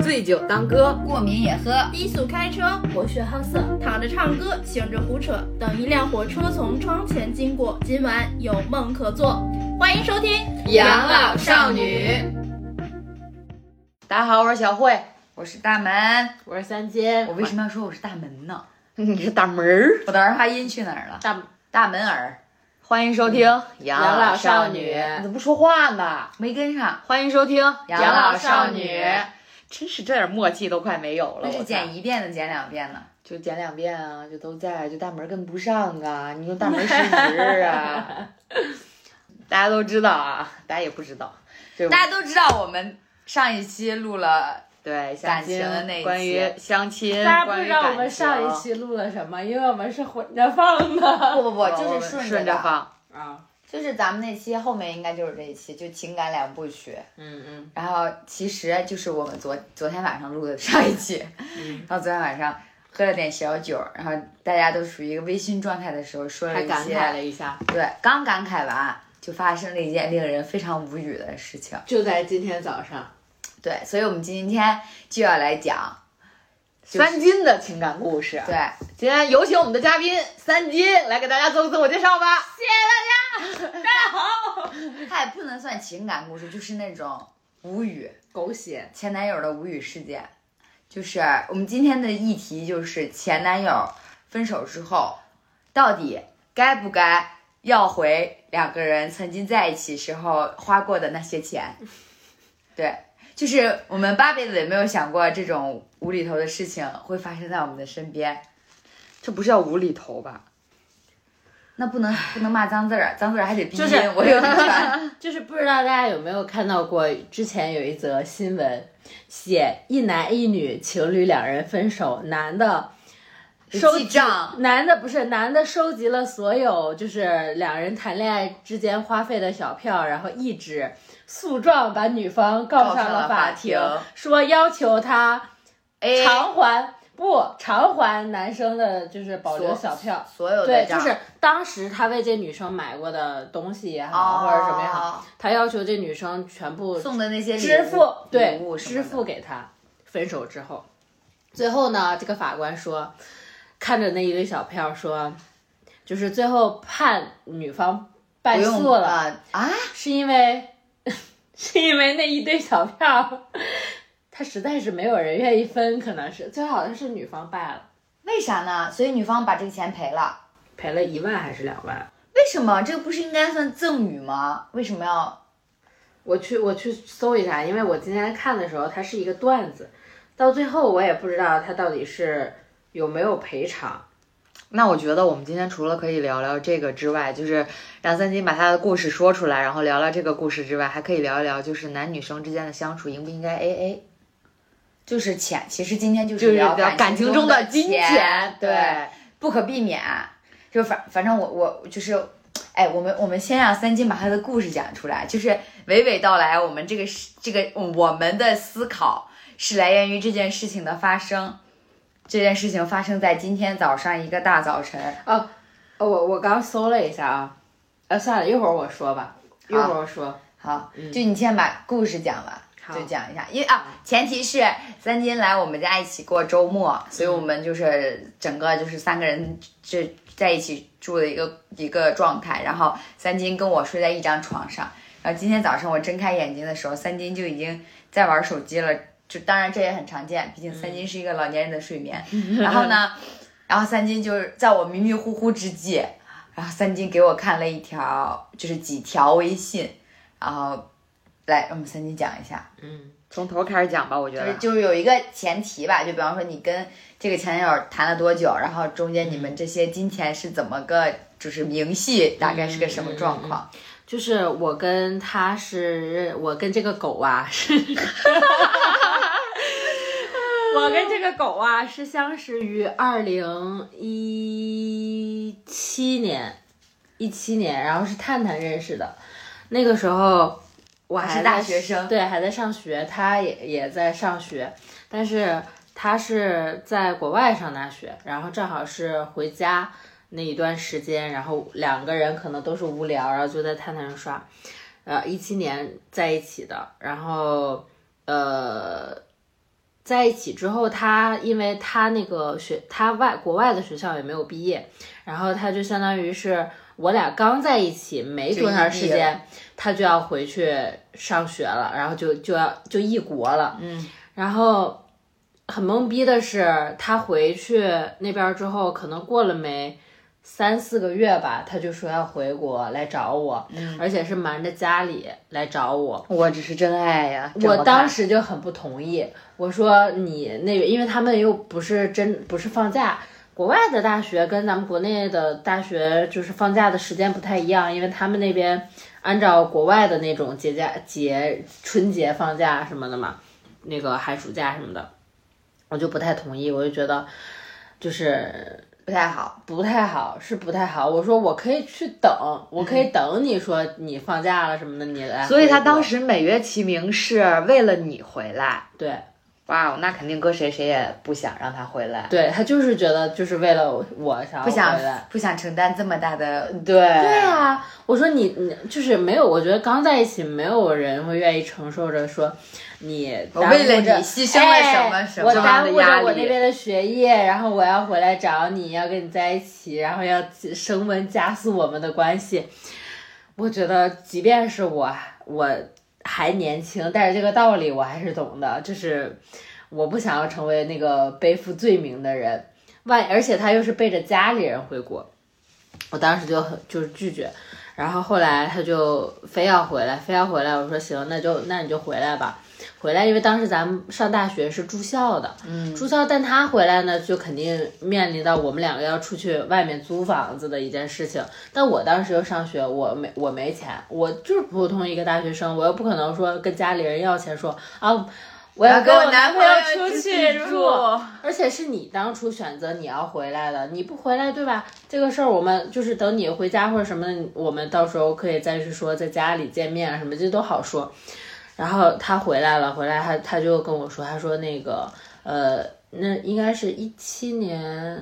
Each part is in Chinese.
醉酒当歌，过敏也喝。低速开车，博学好色，躺着唱歌，醒着胡扯。等一辆火车从窗前经过，今晚有梦可做。欢迎收听《养老少女》。大家好，我是小慧，我是大门。我是三金。我为什么要说我是大门呢？你是大门儿，我的儿化音去哪儿了？大大门儿。欢迎收听《养养老少少女，你怎么不说话呢？没跟上，欢迎收听《养老老少女女》。真是这点默契都快没有了，那是剪一遍的，剪两遍呢。就剪两遍啊，就都在，就大门跟不上啊，你说大门失职啊。大家都知道啊，大家也不知道，大家都知道，我们上一期录了，对感情的那一期关于相亲，大家不知道我们上一期录了什么，因为我们是混着放的。不不不，就是顺着放，啊，就是咱们那期后面应该就是这一期，就情感两部曲。嗯嗯然后其实就是我们昨昨天晚上录的上一期，嗯，然后昨天晚上喝了点小酒，然后大家都处于一个微醺状态的时候，说了还一些感慨了一下，对，刚感慨完就发生了一件令人非常无语的事情。就在今天早上，对，所以我们今天就要来讲，就是三金的情感故事。对，今天有请我们的嘉宾三金来给大家做个自我介绍吧。谢谢大家，大家好它也不能算情感故事，就是那种无语狗血。前男友的无语事件。就是我们今天的议题就是前男友分手之后，到底该不该要回两个人曾经在一起时候花过的那些钱？对，就是我们八辈子也没有想过这种无厘头的事情会发生在我们的身边。这不是叫无厘头吧？那不能不能骂脏字儿，脏字儿还得闭音，就是我有点烦。就是不知道大家有没有看到过，之前有一则新闻，写一男一女情侣两人分手，男的收记账，男的不是男的收集了所有就是两人谈恋爱之间花费的小票，然后一纸诉状把女方告告上上了法庭庭，说要求他哎，偿还不偿还男生的就是保留小票。所有对，就是当时他为这女生买过的东西也好，或者什么也好，哦他要求这女生全部送的那些支付，对支付给他。分手之后，最后呢，这个法官说，看着那一堆小票说，就是最后判女方败诉了，啊啊！是因为是因为那一堆小票，他实在是没有人愿意分，可能是最后好像是女方败了，为啥呢？所以女方把这个钱赔了。赔了一万还是两万？为什么这个不是应该算赠与吗？为什么要？我去我去搜一下，因为我今天看的时候，它是一个段子，到最后我也不知道他到底是有没有赔偿。那我觉得我们今天除了可以聊聊这个之外，就是让三金把他的故事说出来，然后聊聊这个故事之外，还可以聊一聊就是男女生之间的相处应不应该 A A，就是钱，其实今天就就是是聊聊感情中中的金钱钱，对，不可避免。就反反正我我就是，哎，我们我们先让三金把他的故事讲出来，就是娓娓道来。我们这个是这个我们的思考是来源于这件事情的发生。这件事情发生在今天早上一个大早晨。哦，哦我我刚搜了一下啊，呃，算了，一会儿我说吧，一会儿我说。好，就你先把故事讲完。好就讲一下，因为啊，前提是三金来我们家一起过周末，所以我们就是整个就是三个人这在一起住的一个一个状态。然后三金跟我睡在一张床上，然后今天早上我睁开眼睛的时候，三金就已经在玩手机了。就当然这也很常见，毕竟三金是一个老年人的睡眠。然后呢，然后三金就是在我迷迷糊糊之际，然后三金给我看了一条，就是几条微信，然后来我们三金讲一下。嗯从头开始讲吧，我觉就是得。就是有一个前提吧，就比方说你跟这个前男友谈了多久，然后中间你们这些金钱是怎么个就是明细，大概是个什么状况？就是我跟他是，我跟这个狗啊是，我跟这个狗啊是相识于二零一七年，一七年，然后是探探认识的，那个时候我还是大学生对，还在上学，他也也在上学，但是他是在国外上大学，然后正好是回家。那一段时间，然后两个人可能都是无聊，然后就在探探上刷。呃，一七年在一起的，然后呃，在一起之后，他因为他那个学他外国外的学校也没有毕业，然后他就相当于是我俩刚在一起没多长时间，他就要回去上学了，然后就就要就异国了，嗯，然后很懵逼的是，他回去那边之后，可能过了没。三四个月吧，他就说要回国来找我，嗯而且是瞒着家里来找我。我只是真爱呀！我当时就很不同意，我说你那个，因为他们又不是真不是放假，国外的大学跟咱们国内的大学就是放假的时间不太一样，因为他们那边按照国外的那种节假节春节放假什么的嘛，那个寒暑假什么的，我就不太同意，我就觉得就是不太好。不太好，是不太好。我说我可以去等，我可以等你说你放假了什么的，你来。所以他当时美月其名是为了你回来。对。哇，那肯定搁谁谁也不想让他回来。对他就是觉得就是为了我不想。不想承担这么大的，对对啊，我说你你就是没有，我觉得刚在一起，没有人会愿意承受着说你我为了你牺牲了什么哎什么我耽误着我那边的学业，然后我要回来找你，要跟你在一起，然后要升温加速我们的关系。我觉得，即便是我我还年轻，但是这个道理我还是懂的，就是我不想要成为那个背负罪名的人。万而且他又是背着家里人回国，我当时就很就是拒绝，然后后来他就非要回来，非要回来，我说行，那就那你就回来吧。回来，因为当时咱们上大学是住校的，嗯，住校，但他回来呢，就肯定面临到我们两个要出去外面租房子的一件事情。但我当时又上学，我没我没钱，我就是普通一个大学生，我又不可能说跟家里人要钱说啊，我要跟我男朋友出去住，而且是你当初选择你要回来的，你不回来对吧？这个事儿我们就是等你回家或者什么，我们到时候可以再去说，在家里见面啊什么，这都好说。然后他回来了，回来他他就跟我说，他说那个呃，那应该是一七年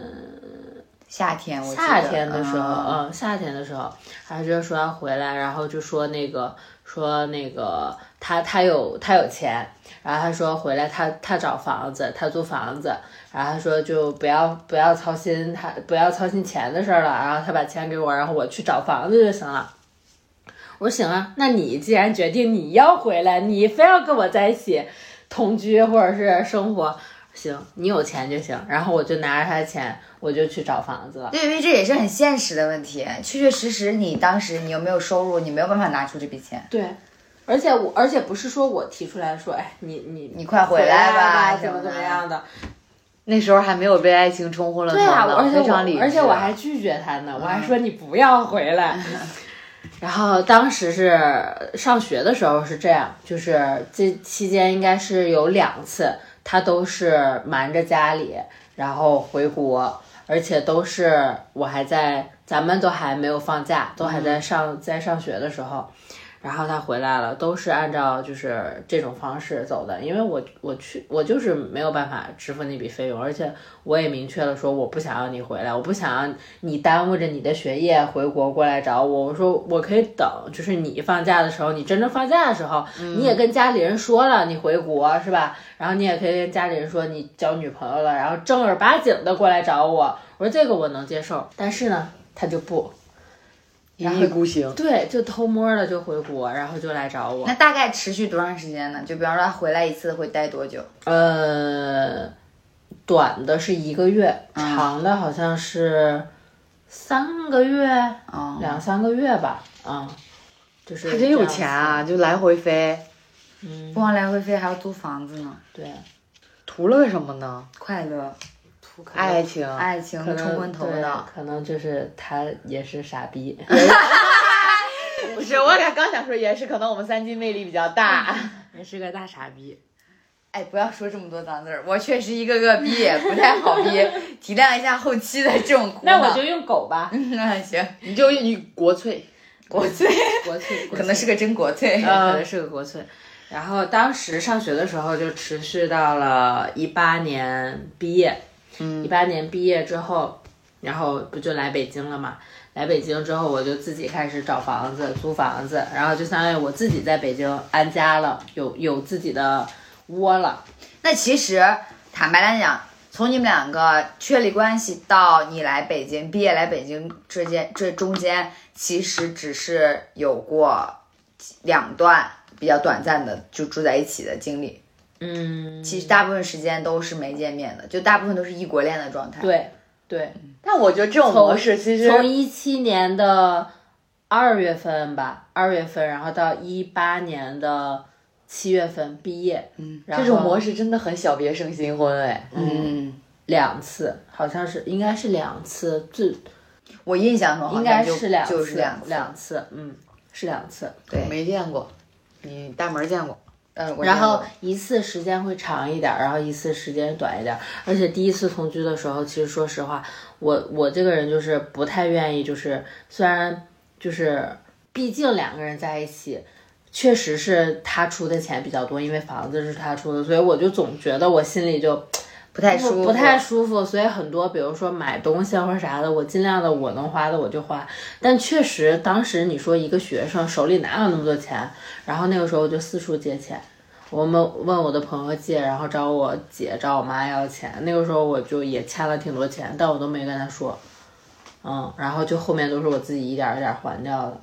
夏天我夏天的时候，嗯嗯，夏天的时候，他就说要回来，然后就说那个说那个他他有他有钱，然后他说回来他他找房子，他租房子，然后他说就不要不要操心他不要操心钱的事儿了，然后他把钱给我，然后我去找房子就行了。我说行啊，那你既然决定你要回来，你非要跟我在一起同居或者是生活，行，你有钱就行。然后我就拿着他的钱，我就去找房子了。对，因为这也是很现实的问题，确确实实你当时你又没有收入，你没有办法拿出这笔钱。对，而且我而且不是说我提出来说，哎，你你你快回回来吧怎么怎么样的。那时候还没有被爱情冲昏了头对啊，脑，而且我非常理智。而且我还拒绝他呢，我还说你不要回来。然后当时是上学的时候是这样，就是这期间应该是有两次，他都是瞒着家里，然后回国，而且都是我还在，咱们都还没有放假，都还在上在上学的时候。然后他回来了，都是按照就是这种方式走的，因为我我去我就是没有办法支付那笔费用，而且我也明确了说我不想要你回来，我不想要你耽误着你的学业回国过来找我。我说我可以等，就是你放假的时候，你真正放假的时候，你也跟家里人说了你回国是吧？然后你也可以跟家里人说你交女朋友了，然后正儿八经的过来找我。我说这个我能接受，但是呢，他就不。一意孤行。对，就偷摸的就回国，然后就来找我那。大概持续多长时间呢？就比方说他回来一次会待多久？呃，短的是一个月，长的好像是三个月，哦，两三个月吧。嗯，就是他真有钱啊，就来回飞，嗯不光来回飞，还要租房子呢，对，图了个什么呢？快乐、爱情。爱情冲昏头对脑。可能就是他也是傻逼。不是，我刚刚想说也是，可能我们三金魅力比较大。也是个大傻逼。哎，不要说这么多脏字儿，我确实一个个逼也，不太好逼，体谅一下后期的这种苦恼。那我就用狗吧，那行，你就用国粹，国粹国粹，可能是个真国粹。可能是个国粹。然后当时上学的时候就持续到了一八年毕业，一八年毕业之后，然后不就来北京了嘛？来北京之后，我就自己开始找房子、租房子，然后就相当于我自己在北京安家了，有有自己的窝了。那其实坦白来讲，从你们两个确立关系到你来北京毕业来北京之间，这中间其实只是有过两段比较短暂的就住在一起的经历。嗯，其实大部分时间都是没见面的，就大部分都是异国恋的状态。对对，但我觉得这种模式其实从一七年的二月份吧，二月份，然后到一八年的七月份毕业，嗯，然后这种模式真的很小别胜新婚哎。嗯，两次，好像是应该是两次，最我印象中应该是两次，就是两次。两次，嗯，是两次。对，没见过，你大门见过？呃，然后一次时间会长一点儿，然后一次时间短一点儿。而且第一次同居的时候，其实说实话，我我这个人就是不太愿意，就是虽然就是毕竟两个人在一起，确实是他出的钱比较多，因为房子是他出的，所以我就总觉得我心里就不太舒服，不太舒服，所以很多比如说买东西啊或者啥的，我尽量的我能花的我就花。但确实当时你说一个学生手里哪有那么多钱，然后那个时候我就四处借钱。我们问我的朋友借，然后找我姐、找我妈要钱。那个时候我就也欠了挺多钱，但我都没跟他说。嗯，然后就后面都是我自己一点儿一点儿还掉的。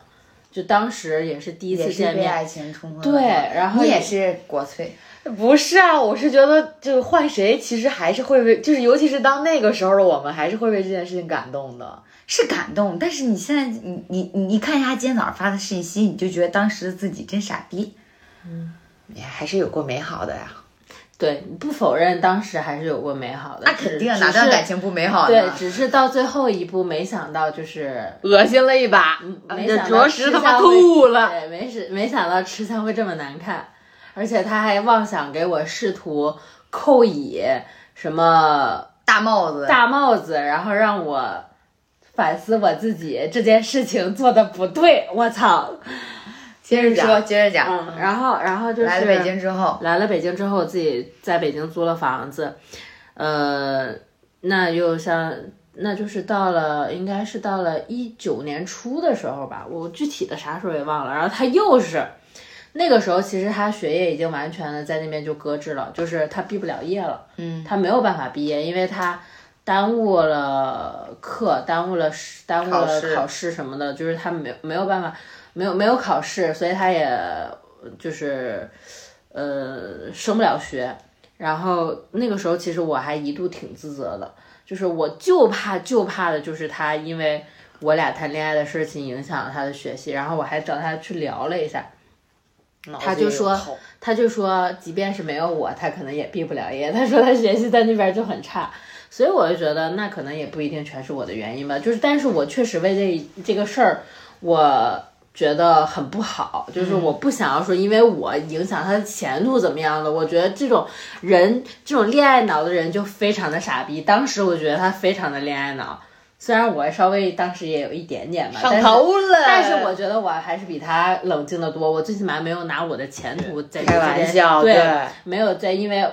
就当时也是第一次见面，被爱情冲昏了对然后也是国粹，不是啊，我是觉得就换谁，其实还是会为，就是尤其是当那个时候的我们，还是会为这件事情感动的。是感动，但是你现在你你你你看一下他今天早上发的信息，你就觉得当时的自己真傻逼。嗯也还是有过美好的呀。对，不否认当时还是有过美好的。那肯定，只哪段感情不美好对，只是到最后一步，没想到就是恶心了一把，这没想到着实他妈吐了。对，没是没想到吃相会这么难看，而且他还妄想给我试图扣以什么大帽子，大帽子，然后让我反思我自己这件事情做的不对。我操！接着说，接着讲。嗯，然后然后就是来了北京之后，来了北京之后，我自己在北京租了房子，呃，那又像，那就是到了，应该是到了一九年初的时候吧，我具体的啥时候也忘了。然后他又是那个时候，其实他学业已经完全的在那边就搁置了，就是他毕不了业了，嗯，他没有办法毕业，因为他。耽误了课，耽误了耽误了考试什么的，就是他没没有办法，没有没有考试，所以他也就是呃升不了学。然后那个时候，其实我还一度挺自责的，就是我就怕就怕的就是他因为我俩谈恋爱的事情影响了他的学习，然后我还找他去聊了一下，他就说他就说，即便是没有我，他可能也毕不了业。他说他学习在那边就很差，所以我就觉得那可能也不一定全是我的原因吧。就是，但是我确实为这这个事儿，我觉得很不好。就是我不想要说，因为我影响他的前途怎么样的。我觉得这种人，这种恋爱脑的人就非常的傻逼。当时我觉得他非常的恋爱脑，虽然我稍微当时也有一点点吧，上但是头了。但是我觉得我还是比他冷静的多，我最起码没有拿我的前途在开玩笑，对，对没有在因为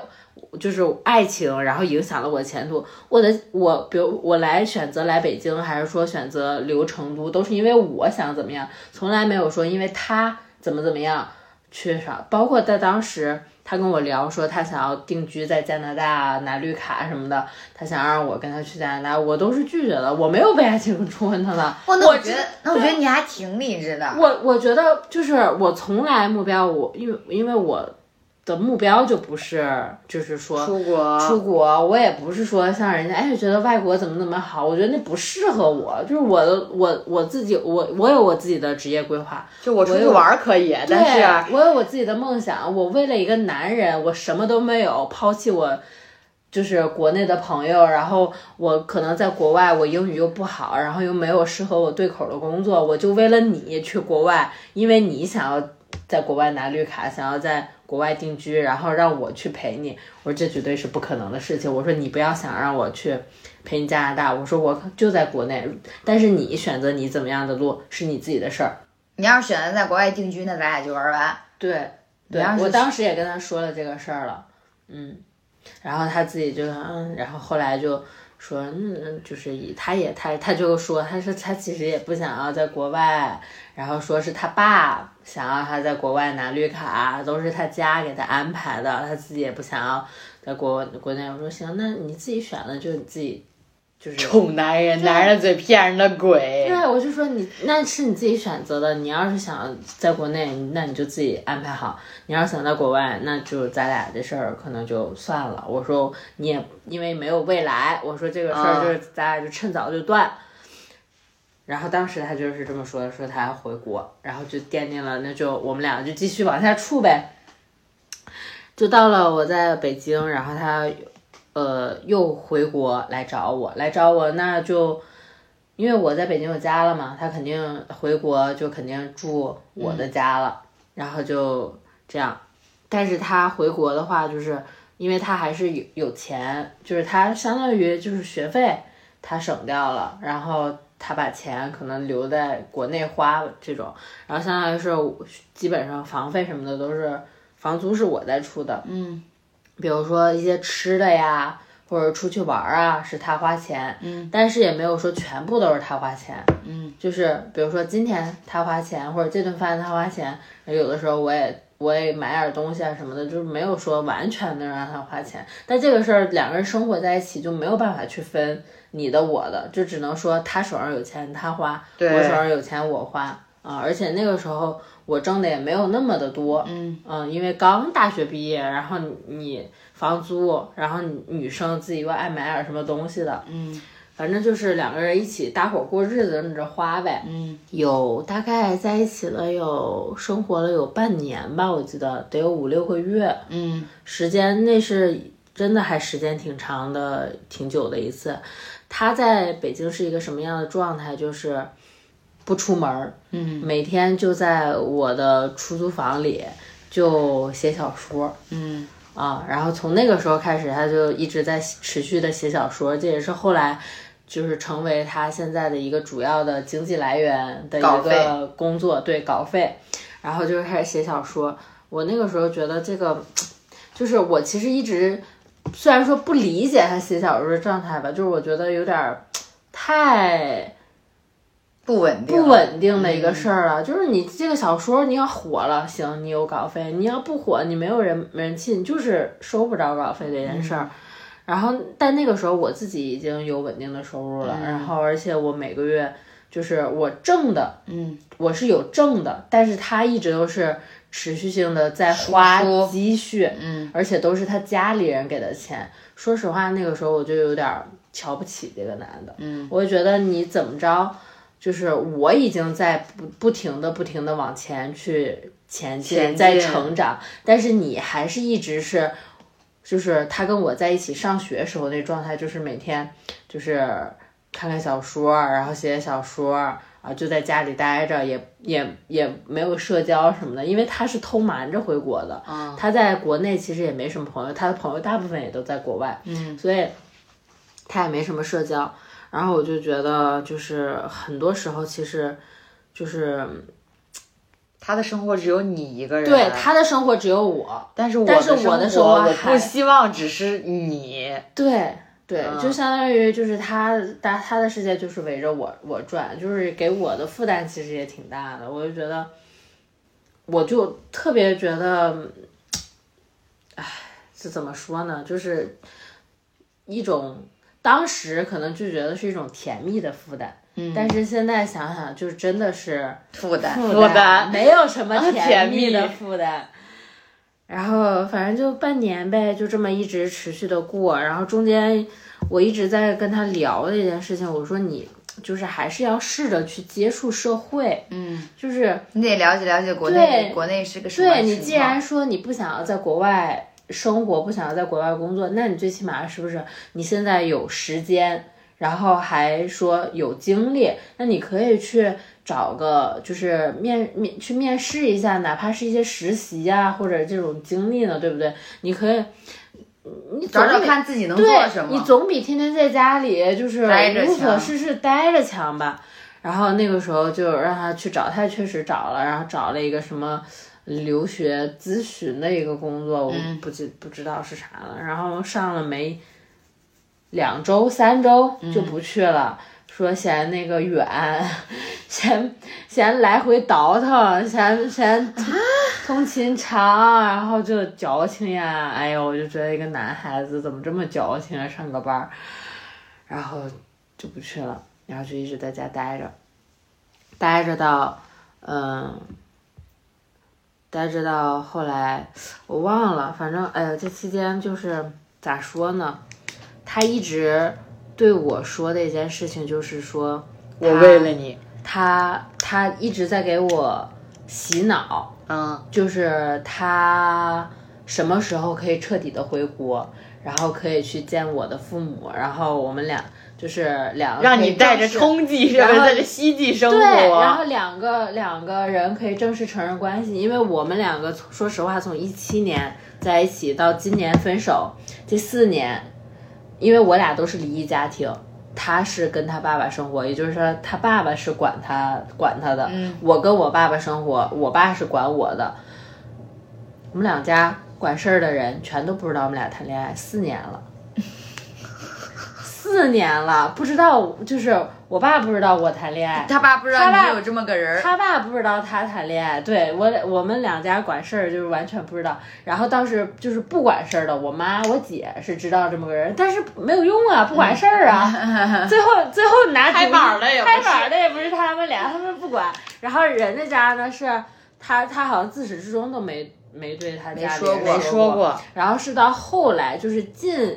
就是爱情，然后影响了我的前途。我的我，比如我来选择来北京，还是说选择留成都，都是因为我想怎么样，从来没有说因为他怎么怎么样缺少。包括在当时，他跟我聊说他想要定居在加拿大拿绿卡什么的，他想让我跟他去加拿大，我都是拒绝的，我没有被爱情冲昏头脑。那我我觉得，那我觉得你还挺理智的。我我觉得就是我从来目标我因为因为我的目标就不是就是说出国出国，我也不是说像人家哎觉得外国怎么怎么好，我觉得那不适合我，就是我的我我自己我我有我自己的职业规划，就我出去玩儿可以，但是对我有我自己的梦想，我为了一个男人，我什么都没有，抛弃我。就是国内的朋友，然后我可能在国外，我英语又不好，然后又没有适合我对口的工作，我就为了你去国外，因为你想要在国外拿绿卡，想要在国外定居，然后让我去陪你，我说这绝对是不可能的事情。我说你不要想让我去陪你加拿大，我说我就在国内，但是你选择你怎么样的路是你自己的事儿。你要是选择在国外定居，那咱俩就玩完。对，对我当时也跟他说了这个事儿了，嗯，然后他自己就嗯，然后后来就说嗯，就是以他也他他就说他说他其实也不想要在国外，然后说是他爸想要他在国外拿绿卡，都是他家给他安排的，他自己也不想要在国国内。我说行，那你自己选的就你自己就是臭男人，男人的嘴骗人的鬼。对，我就说你那是你自己选择的。你要是想在国内，那你就自己安排好；你要是想在国外，那就咱俩这事儿可能就算了。我说你也因为没有未来，我说这个事儿就是咱俩就趁早就断。然后当时他就是这么说的，说他要回国，然后就奠定了，那就我们俩就继续往下处呗。就到了我在北京，然后他呃又回国来找我，来找我，那就。因为我在北京有家了嘛，他肯定回国就肯定住我的家了，然后就这样。但是他回国的话，就是因为他还是有有钱，就是他相当于就是学费他省掉了，然后他把钱可能留在国内花这种，然后相当于是基本上房费什么的都是房租是我在出的，嗯，比如说一些吃的呀。或者出去玩啊，是他花钱，嗯，但是也没有说全部都是他花钱，嗯，就是比如说今天他花钱，或者这顿饭他花钱，有的时候我也我也买点东西啊什么的，就是没有说完全的让他花钱。但这个事儿两个人生活在一起就没有办法去分你的我的，就只能说他手上有钱他花，我手上有钱我花啊。而且那个时候我挣的也没有那么的多，嗯嗯，因为刚大学毕业，然后你。房租，然后女生自己又爱买点什么东西的，嗯，反正就是两个人一起搭伙过日子，那着花呗，嗯，有大概在一起了有生活了有半年吧，我记得得有五六个月，嗯，时间那是真的还时间挺长的，挺久的一次。他在北京是一个什么样的状态？就是不出门，嗯，每天就在我的出租房里就写小说，嗯。啊，然后从那个时候开始，他就一直在持续的写小说，这也是后来就是成为他现在的一个主要的经济来源的一个工作，对稿费。然后就开始写小说。我那个时候觉得这个，就是我其实一直虽然说不理解他写小说的状态吧，就是我觉得有点太。不稳定，不稳定的一个事儿了。就是你这个小说，你要火了，行，你有稿费；你要不火，你没有人人气，你就是收不着稿费这件事儿。然后，但那个时候我自己已经有稳定的收入了，然后而且我每个月就是我挣的，嗯，我是有挣的，但是他一直都是持续性的在花积蓄，嗯，而且都是他家里人给的钱。说实话，那个时候我就有点瞧不起这个男的，嗯，我就觉得你怎么着。就是我已经在不不停的不停的往前去前进，在成长，但是你还是一直是，就是他跟我在一起上学时候那状态，就是每天就是看看小说，然后写写小说啊，就在家里待着，也也也没有社交什么的，因为他是偷瞒着回国的，他在国内其实也没什么朋友，他的朋友大部分也都在国外，嗯，所以他也没什么社交。然后我就觉得，就是很多时候，其实，就是他的生活只有你一个人，对他的生活只有我，但是但是我的生活，我不希望只是你，对对，就相当于就是他他他的世界就是围着我我转，就是给我的负担其实也挺大的，我就觉得，我就特别觉得，唉，这怎么说呢？就是一种。当时可能就觉得是一种甜蜜的负担，嗯，但是现在想想，就真的是负担，负担，没有什么甜蜜的负担。然后反正就半年呗，就这么一直持续的过。然后中间我一直在跟他聊这件事情，我说你就是还是要试着去接触社会，嗯，就是你得了解了解国内，国内是个什么对你既然说你不想要在国外。生活不想要在国外工作，那你最起码是不是你现在有时间，然后还说有精力，那你可以去找个就是面面去面试一下，哪怕是一些实习啊或者这种经历呢，对不对？你可以，你找找看自己能做什么，你总比天天在家里就是无所事事待着强吧。然后那个时候就让他去找，他确实找了，然后找了一个什么。留学咨询的一个工作，我不知不知道是啥了。然后上了没两周三周就不去了，说嫌那个远，嫌嫌来回倒腾，嫌嫌通勤长，然后就矫情呀，哎呦，我就觉得一个男孩子怎么这么矫情啊，上个班儿，然后就不去了，然后就一直在家待着，待着到嗯。待着到后来，我忘了，反正哎呀，这期间就是咋说呢？他一直对我说的一件事情就是说，我为了你，他他一直在给我洗脑，嗯，就是他什么时候可以彻底的回国，然后可以去见我的父母，然后我们俩就是两个让你带着冲击是不是然后在这希冀生活？对，然后两个两个人可以正式承认关系，因为我们两个说实话，从一七年在一起到今年分手，这四年，因为我俩都是离异家庭，他是跟他爸爸生活，也就是说他爸爸是管他管他的，嗯我跟我爸爸生活，我爸是管我的，我们两家管事儿的人全都不知道我们俩谈恋爱，四年了。四年了，不知道，就是我爸不知道我谈恋爱，他爸不知道他爸你有这么个人，他爸不知道他谈恋爱，对我我们两家管事儿就是完全不知道。然后倒是就是不管事儿的，我妈我姐是知道这么个人，但是没有用啊，不管事儿啊。最后最后拿拍主意板的也不是拍板的也不是他们俩，他们不管。然后人家家呢是他他好像自始至终都没没对他家里人说过没说过，然后是到后来就是近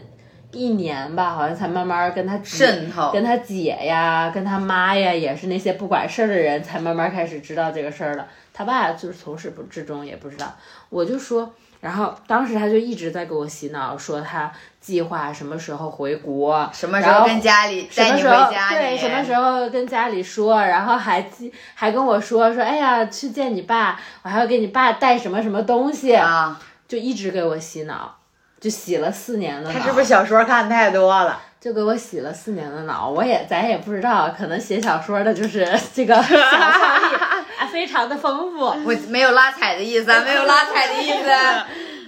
一年吧，好像才慢慢跟他渗透跟他姐呀，跟他妈呀，也是那些不管事儿的人，才慢慢开始知道这个事儿了。他爸就是从始至终也不知道。我就说，然后当时他就一直在给我洗脑，说他计划什么时候回国，什么时候跟家里带你什么时候回家里，对，什么时候跟家里说，然后还记还跟我说说，哎呀，去见你爸，我还要给你爸带什么什么东西，啊？就一直给我洗脑，就洗了四年的脑。他是不是小说看太多了？就给我洗了四年的脑？我也咱也不知道，可能写小说的就是这个想象力啊非常的丰富，我没有拉踩的意思，啊，没有拉踩的意思。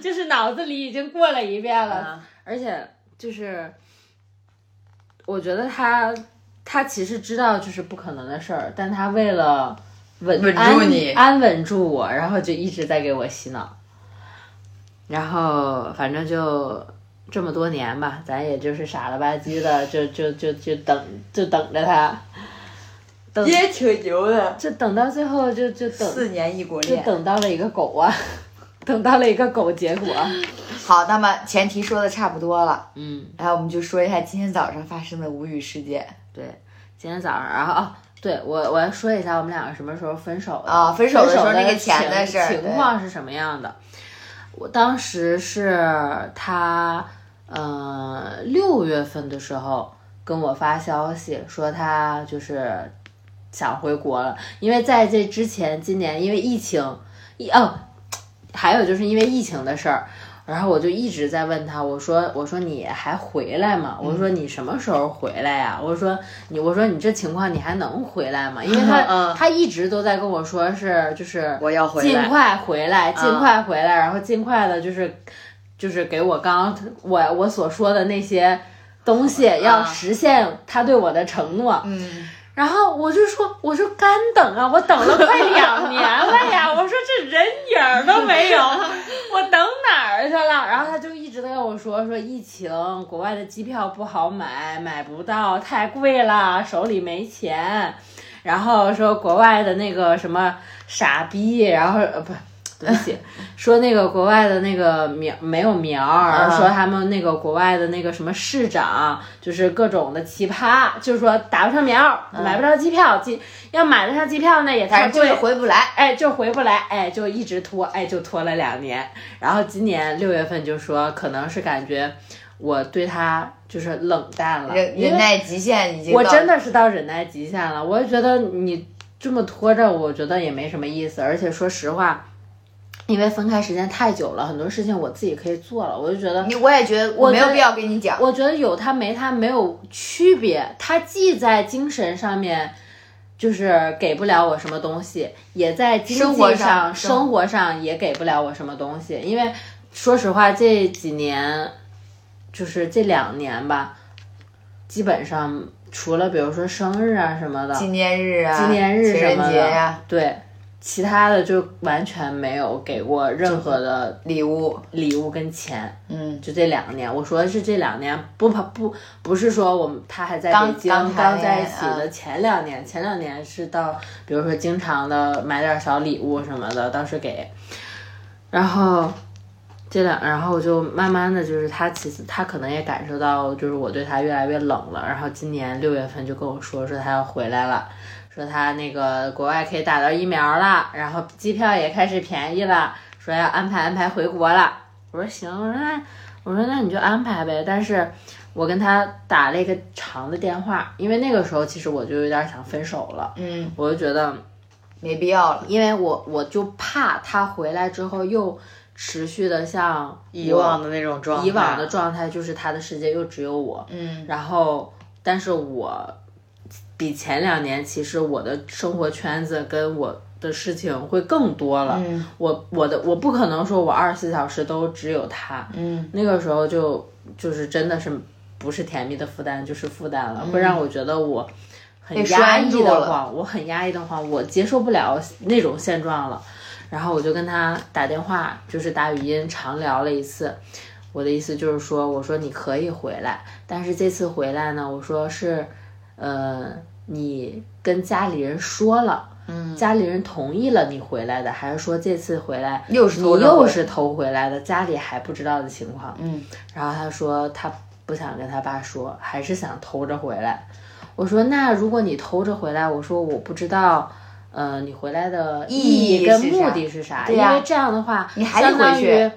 就是脑子里已经过了一遍了，啊而且就是我觉得他他其实知道就是不可能的事儿，但他为了稳稳住安你安稳住我，然后就一直在给我洗脑，然后反正就这么多年吧，咱也就是傻了吧唧的，就就就就等就等着他，等也挺牛的，就等到最后就就等四年异国就。等到了一个狗啊，等到了一个狗结果，好，那么前提说的差不多了，嗯。然后我们就说一下今天早上发生的无语事件对，今天早上，然后哦，对我我要说一下我们两个什么时候分手的啊分分手的时候那个钱的情事情况是什么样的？我当时是他，呃，六月份的时候跟我发消息说他就是想回国了，因为在这之前，今年因为疫情，一哦，还有就是因为疫情的事儿。然后我就一直在问他，我说我说你还回来吗？我说你什么时候回来呀？我说你我说你这情况你还能回来吗？因为他、嗯他一直都在跟我说是就是我要回来。尽快回来，尽快回来，然后尽快的就是就是给我刚刚我我所说的那些东西，要实现他对我的承诺。嗯，然后我就说，我说干等啊，我等了快两年了呀，我说这人影儿都没有，我等哪儿去了？然后他就一直在跟我说，说疫情，国外的机票不好买，买不到，太贵了，手里没钱。然后说国外的那个什么傻逼，然后呃不。对不起，说那个国外的那个苗没有苗儿，说他们那个国外的那个什么市长，就是各种的奇葩，就是说打不上苗儿，买不着机票，机要买得上机票呢也太贵，回不来。哎，就回不来，哎，就一直拖，哎，就拖了两年。然后今年六月份就说，可能是感觉我对他就是冷淡了，忍忍耐极限已经我真的是到忍耐极限了。我就觉得你这么拖着，我觉得也没什么意思。而且说实话，因为分开时间太久了，很多事情我自己可以做了，我就觉得你，我也觉得我没有必要跟你讲。我觉得有他没他没有区别，他既在精神上面。就是给不了我什么东西，也在经济上生活上也给不了我什么东西。因为说实话，这几年，就是这两年吧，基本上除了比如说生日啊什么的，纪念日啊，纪念日什么的，节呀、对，其他的就完全没有给过任何的礼物，礼物跟钱。嗯，就这两年，我说的是这两年，不不不不是说我们他还在刚北京刚在一起的前两年，前两年是到比如说经常的买点小礼物什么的，当时给，然后这两，然后我就慢慢的就是他其实他可能也感受到就是我对他越来越冷了，然后今年六月份就跟我说说他要回来了。说他那个国外可以打到疫苗了，然后机票也开始便宜了，说要安排安排回国了。我说行，我说那我说那你就安排呗。但是我跟他打了一个长的电话，因为那个时候其实我就有点想分手了，嗯，我就觉得，没必要了。因为我我就怕他回来之后又持续的像以往的那种状态，以往的状态，就是他的世界又只有我，嗯，然后但是我比前两年其实我的生活圈子跟我的事情会更多了。嗯我我的我不可能说我二十四小时都只有他，嗯，那个时候就就是真的是不是甜蜜的负担就是负担了，会让我觉得我很压抑的慌，我很压抑的慌，我接受不了那种现状了。然后我就跟他打电话，就是打语音长聊了一次。我的意思就是说，我说你可以回来，但是这次回来呢，我说是，呃，你跟家里人说了，嗯，家里人同意了你回来的，还是说这次回来又是你偷着回又是偷回来的，家里还不知道的情况？嗯，然后他说他不想跟他爸说，还是想偷着回来。我说那如果你偷着回来，我说我不知道。呃，你回来的意意义跟目的是啥？对呀因为这样的话，你还得回去于，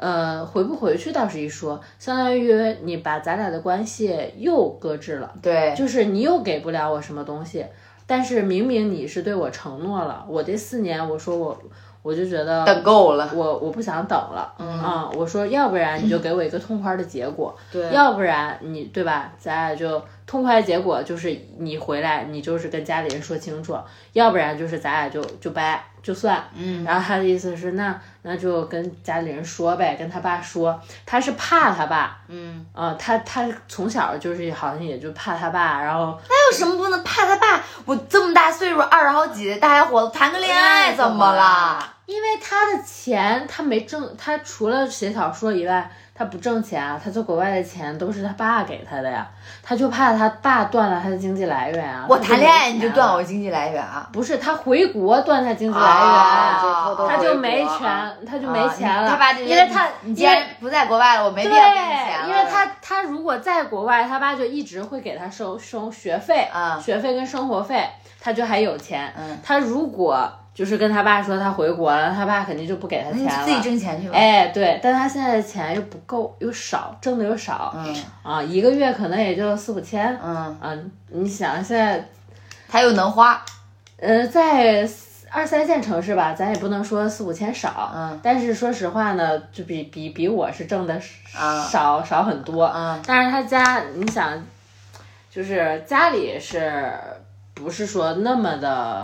呃，回不回去倒是一说，相当于你把咱俩的关系又搁置了。对，就是你又给不了我什么东西，但是明明你是对我承诺了，我这四年我说我我就觉得等够了。我我不想等了，嗯啊，我说要不然你就给我一个痛快的结果，对要不然你对吧，咱俩就痛快的结果就是你回来你就是跟家里人说清楚，要不然就是咱俩就就掰就算，嗯，然后他的意思是那那就跟家里人说呗，跟他爸说，他是怕他爸，嗯啊，他他从小就是好像也就怕他爸，然后那有什么不能怕他爸？我这么大岁数，二十好几的大小伙子谈个恋爱怎么了？？因为他的钱他没挣，他除了写小说以外，他不挣钱啊，他在国外的钱都是他爸给他的呀，他就怕他爸断了他的经济来源啊。我谈恋爱你就断我经济来源啊？不是他回国断他经济来源，他就没国钱，他就没啊钱了。他爸这因为他你既然不在国外了，我没必要给你钱了。对，因为他他如果在国外，他爸就一直会给他收收学费，嗯学费跟生活费，他就还有钱。嗯他如果就是跟他爸说他回国了，他爸肯定就不给他钱了。你自己挣钱去吧。哎，对，但他现在的钱又不够，又少，挣的又少，嗯。啊，一个月可能也就四五千，嗯，嗯，你想现在，他又能花。呃，在二三线城市吧，咱也不能说四五千少，嗯，但是说实话呢，就比比比我是挣的啊少、少很多，嗯。但是他家，你想，就是家里是不是说那么的，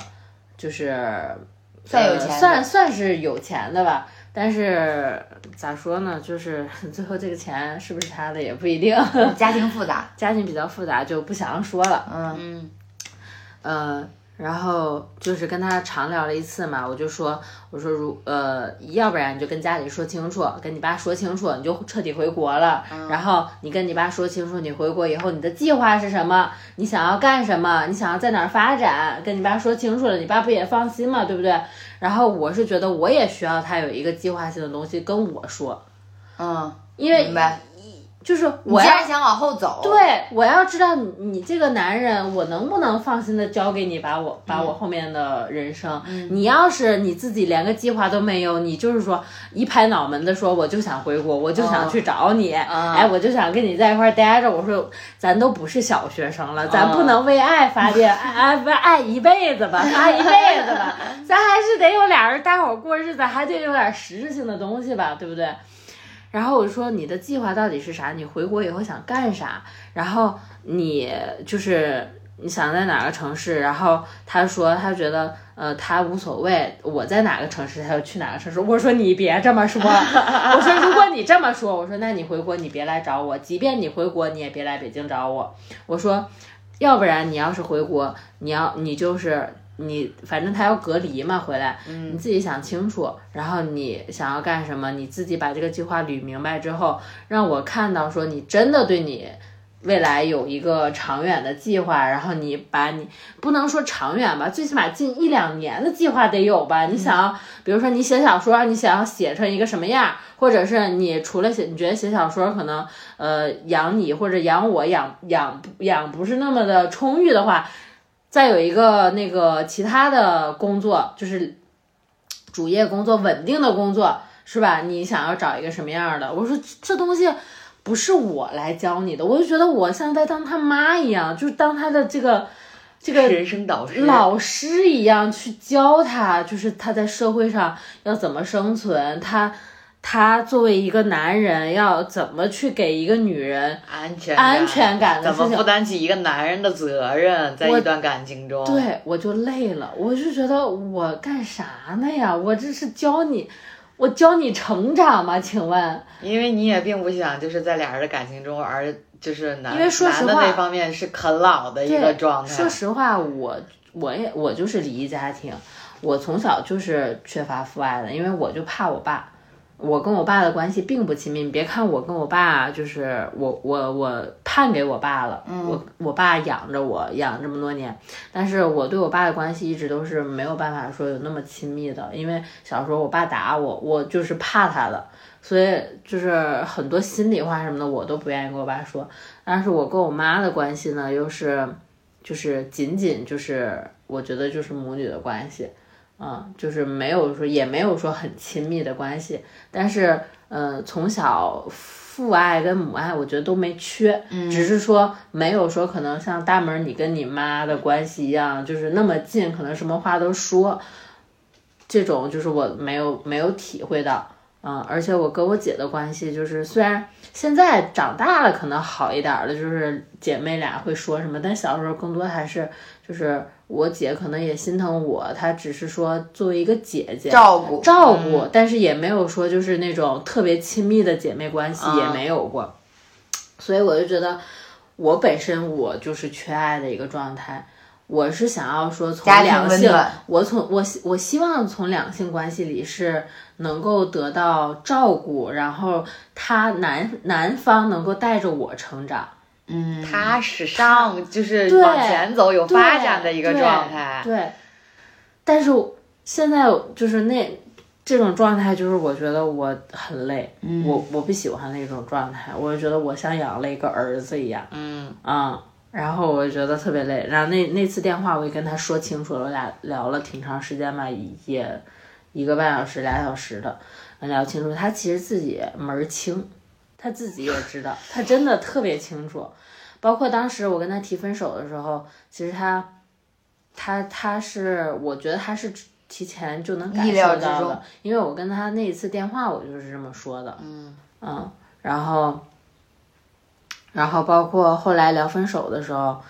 就是呃算有钱的算算是有钱的吧。但是咋说呢？就是 最后这个钱是不是他的也不一定，家庭复杂。家庭比较复杂，就不详说了。嗯嗯呃，然后就是跟他长聊了一次嘛，我就说，我说如呃，要不然你就跟家里说清楚，跟你爸说清楚，你就彻底回国了。然后你跟你爸说清楚，你回国以后你的计划是什么，你想要干什么，你想要在哪儿发展，跟你爸说清楚了，你爸不也放心嘛，对不对？然后我是觉得我也需要他有一个计划性的东西跟我说，嗯，因为明白。就是我要然想往后走，对，我要知道你你这个男人，我能不能放心的交给你，把我把我后面的人生。你要是你自己连个计划都没有，你就是说一拍脑门的说我就想回国，我就想去找你，哎，我就想跟你在一块儿待着。我说咱都不是小学生了，咱不能为爱发电，爱爱不是爱一辈子吧，爱一辈子吧，咱还是得有俩人待会儿过日子，还得有点实质性的东西吧，对不对？然后我说你的计划到底是啥？你回国以后想干啥？然后你就是你想在哪个城市？然后他说他觉得呃他无所谓，我在哪个城市他就去哪个城市。我说你别这么说，我说如果你这么说，我说那你回国你别来找我，即便你回国你也别来北京找我。我说，要不然你要是回国，你要你就是你，反正他要隔离嘛，回来，你自己想清楚，然后你想要干什么，你自己把这个计划捋明白之后，让我看到说你真的对你。未来有一个长远的计划，然后你把你不能说长远吧，最起码近一两年的计划得有吧？你想要，比如说你写小说，你想要写成一个什么样，或者是你除了写，你觉得写小说可能呃养你或者养我养养养不是那么的充裕的话，再有一个那个其他的工作，就是主业工作稳定的工作是吧？你想要找一个什么样的？我说这东西。不是我来教你的，我就觉得我像在当他妈一样，就是当他的这个这个人生导师老师一样去教他，就是他在社会上要怎么生存，他他作为一个男人要怎么去给一个女人安全安全感的怎么负担起一个男人的责任，在一段感情中，对我就累了，我就觉得我干啥呢呀？我这是教你。我教你成长吗？请问，因为你也并不想就是在俩人的感情中，而就是男因为说实话，那方面是啃老的一个状态。说实话，我我也我就是离异家庭，我从小就是缺乏父爱的，因为我就怕我爸。我跟我爸的关系并不亲密，你别看我跟我爸就是我我我判给我爸了，我我爸养着我养这么多年，但是我对我爸的关系一直都是没有办法说有那么亲密的，因为小时候我爸打我，我就是怕他的，所以就是很多心里话什么的我都不愿意跟我爸说，但是我跟我妈的关系呢，又是就是仅仅就是我觉得就是母女的关系。嗯，就是没有说，也没有说很亲密的关系，但是，呃，从小父爱跟母爱，我觉得都没缺，只是说没有说可能像大门你跟你妈的关系一样，就是那么近，可能什么话都说，这种就是我没有没有体会到，嗯，而且我跟我姐的关系，就是虽然现在长大了可能好一点了，就是姐妹俩会说什么，但小时候更多还是就是。我姐可能也心疼我，她只是说作为一个姐姐照顾照顾，但是也没有说就是那种特别亲密的姐妹关系也没有过，所以我就觉得我本身我就是缺爱的一个状态，我是想要说从两性，我从我我希望从两性关系里是能够得到照顾，然后他男男方能够带着我成长。嗯，踏实上就是往前走，有发展的一个状态。对，但是现在就是那这种状态，就是我觉得我很累，我我不喜欢那种状态，我就觉得我像养了一个儿子一样。嗯嗯，然后我就觉得特别累。然后那那次电话我也跟他说清楚了，我俩聊了挺长时间吧，也一个半小时、俩小时的聊清楚。他其实自己门儿清。他自己也知道，他真的特别清楚，包括当时我跟他提分手的时候，其实他，他他是，我觉得他是提前就能感受到的，因为我跟他那一次电话，我就是这么说的，嗯嗯，然后，然后包括后来聊分手的时候，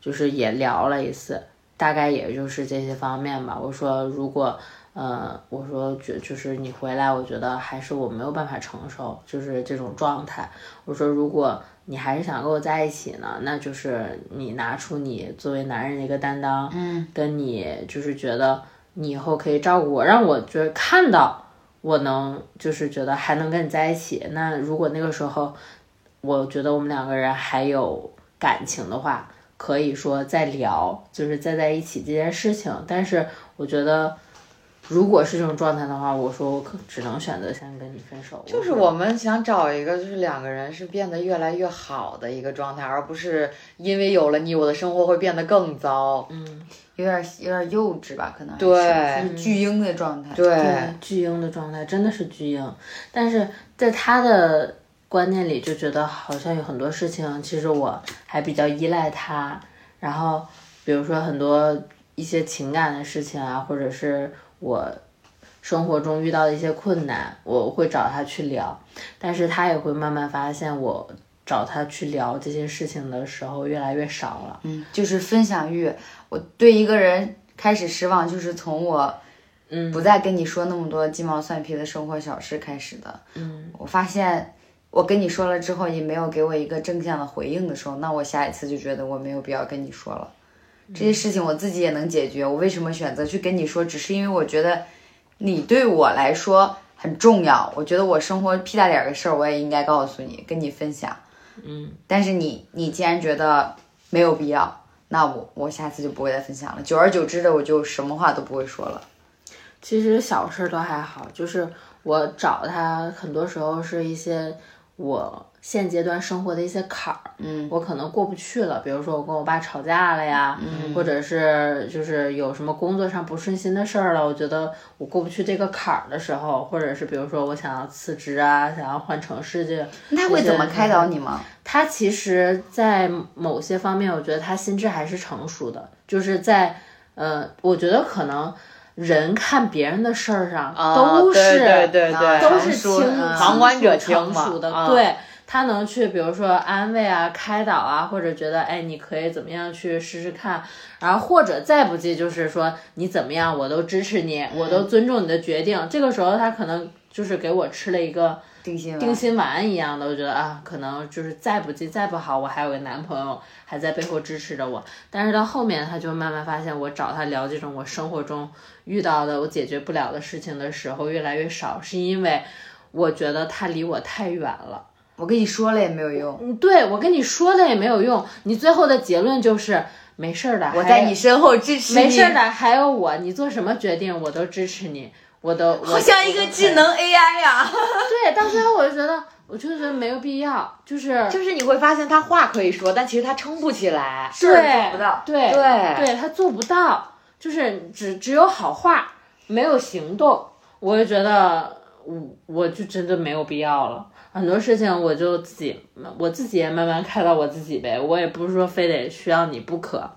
就是也聊了一次，大概也就是这些方面吧。我说如果。呃，我说觉就是你回来，我觉得还是我没有办法承受，就是这种状态。我说如果你还是想跟我在一起呢，那就是你拿出你作为男人的一个担当，嗯，跟你就是觉得你以后可以照顾我，让我就是看到我能就是觉得还能跟你在一起。那如果那个时候我觉得我们两个人还有感情的话，可以说再聊，就是再在一起这件事情。但是我觉得。如果是这种状态的话，我说我可只能选择先跟你分手。就是我们想找一个，就是两个人是变得越来越好的一个状态，而不是因为有了你，我的生活会变得更糟。嗯，有点有点幼稚吧，可能对，是巨婴的状态。对，巨婴的状态真的是巨婴，但是在他的观念里就觉得好像有很多事情，其实我还比较依赖他。然后比如说很多一些情感的事情啊，或者是。我生活中遇到的一些困难，我会找他去聊，但是他也会慢慢发现我找他去聊这些事情的时候越来越少了。嗯，就是分享欲。我对一个人开始失望，就是从我嗯不再跟你说那么多鸡毛蒜皮的生活小事开始的。嗯，我发现我跟你说了之后，你没有给我一个正向的回应的时候，那我下一次就觉得我没有必要跟你说了。这些事情我自己也能解决，我为什么选择去跟你说？只是因为我觉得你对我来说很重要。我觉得我生活屁大点儿的事儿，我也应该告诉你，跟你分享。嗯，但是你你既然觉得没有必要，那我我下次就不会再分享了。久而久之的，我就什么话都不会说了。其实小事都还好，就是我找他，很多时候是一些我现阶段生活的一些坎儿，嗯，我可能过不去了。比如说我跟我爸吵架了呀，嗯或者是就是有什么工作上不顺心的事儿了，我觉得我过不去这个坎儿的时候，或者是比如说我想要辞职啊，想要换城市这，那他会怎么开导你吗？他其实，在某些方面，我觉得他心智还是成熟的，就是在呃，我觉得可能人看别人的事儿上都是、对对对对，都是清旁观者成对他能去，比如说安慰啊、开导啊，或者觉得哎，你可以怎么样去试试看，然后或者再不济就是说你怎么样，我都支持你，我都尊重你的决定。这个时候他可能就是给我吃了一个定心丸。定心丸一样的，我觉得啊，可能就是再不济再不好，我还有个男朋友还在背后支持着我。但是到后面，他就慢慢发现，我找他聊这种我生活中遇到的我解决不了的事情的时候越来越少，是因为我觉得他离我太远了。我跟你说了也没有用，嗯，对我跟你说了也没有用，你最后的结论就是没事儿的，我在你身后支持你。没事儿的，还有我，你做什么决定我都支持你，我都好像一个智。能 AI 呀、对，到最后我就觉得，我就觉得没有必要，就是 就是你会发现他话可以说，但其实他撑不起来。事儿做不到。对对对，他做不到，就是只只有好话，没有行动，我就觉得我我就真的没有必要了。很多事情我就自己我自己也慢慢开导我自己呗，我也不是说非得需要你不可。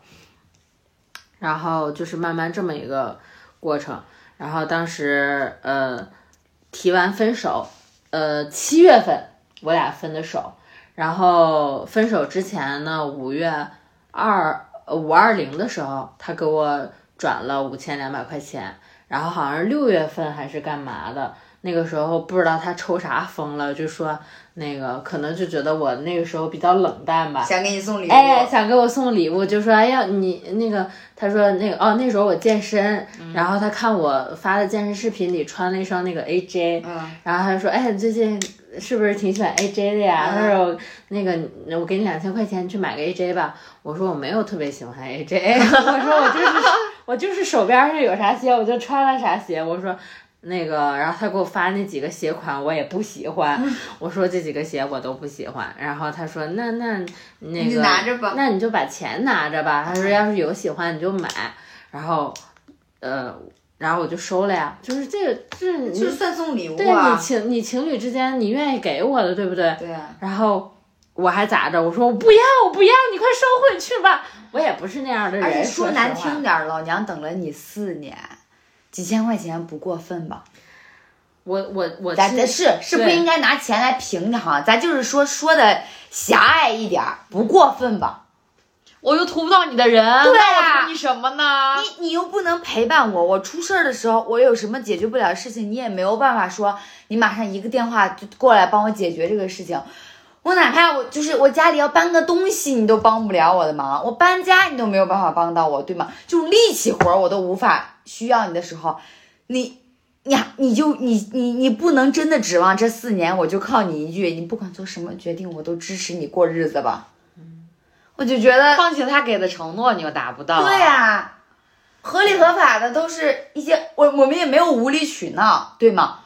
然后就是慢慢这么一个过程，然后当时呃提完分手，呃七月份我俩分的手，然后分手之前呢，五月二五二零的时候，他给我转了五千两百块钱，然后好像是六月份还是干嘛的，那个时候不知道他抽啥风了，就说那个可能就觉得我那个时候比较冷淡吧，想给你送礼物。哎，想给我送礼物，就说哎呀，你那个，他说那个哦，那时候我健身，然后他看我发的健身视频里穿了一双那个 AJ，、嗯然后他就说，哎，你最近是不是挺喜欢 AJ 的呀？他说那个我给你两千块钱，去买个 AJ 吧。我说我没有特别喜欢 AJ，我说我就是我就是手边上有啥鞋我就穿了啥鞋，我说。那个，然后他给我发那几个鞋款，我也不喜欢。我说这几个鞋我都不喜欢。然后他说那那那你个拿着吧那你就把钱拿着吧。他说要是有喜欢你就买。然后，呃，然后我就收了呀。就是这个，这你就是算送礼物对啊。你情你情侣之间你愿意给我的，对不对？对啊，然后我还咋着？我说我不要，我不要，你快收回去吧。我也不是那样的人，而且说难听点，老娘等了你四年，几千块钱不过分吧？我我我咱是是不应该拿钱来评的哈，咱就是说说的狭隘一点儿，不过分吧？我又图不到你的人，对啊那我图你什么呢？你你又不能陪伴我，我出事儿的时候，我有什么解决不了的事情，你也没有办法说你马上一个电话就过来帮我解决这个事情。我哪怕我就是我家里要搬个东西，你都帮不了我的忙；我搬家你都没有办法帮到我，对吗？就力气活儿我都无法需要你的时候，你你你就你你你不能真的指望这四年我就靠你一句，你不管做什么决定我都支持你过日子吧。我就觉得况且他给的承诺你又达不到、对呀、合理合法的都是一些我我们也没有无理取闹，对吗？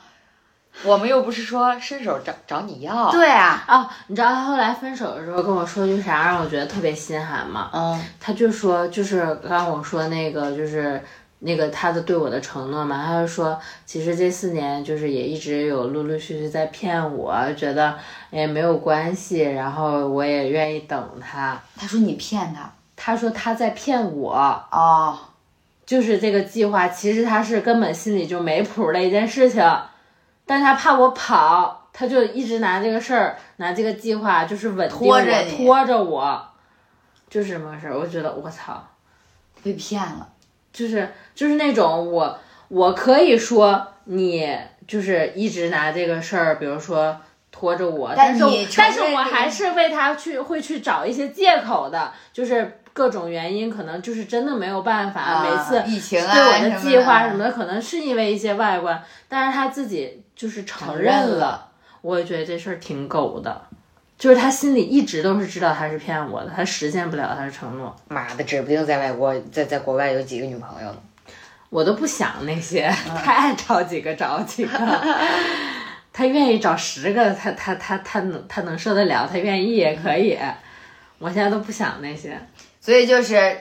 我们又不是说伸手找找你要。对啊，哦，你知道他后来分手的时候跟我说句啥，让我觉得特别心寒吗？嗯，他就说，就是刚刚我说那个，就是那个他的对我的承诺嘛，他就说，其实这四年就是也一直有陆陆续续在骗我，觉得也没有关系，然后我也愿意等他。他说你骗他他说他在骗我，哦，就是这个计划，其实他是根本心里就没谱的一件事情，但他怕我跑，他他就一直拿这个事儿，拿这个计划就是稳定我，拖着你拖着我，就是什么个事儿。我觉得我操，被骗了。就是就是那种我我可以说你就是一直拿这个事儿，比如说拖着我，但是你但是承认这个我还是为他去会去找一些借口的，就是各种原因，可能就是真的没有办法，啊每次疫情啊对我的计划的什么的，可能是因为一些外观，但是他自己就是承承认了，我也觉得这事儿挺狗的。就是他心里一直都是知道他是骗我的，他实现不了他的承诺。妈的，指不定在外国，在在国外有几个女朋友呢。我都不想那些，嗯他爱找几个找几个，他愿意找十个，他他他他能他能受得了，他愿意也可以。我现在都不想那些，所以就是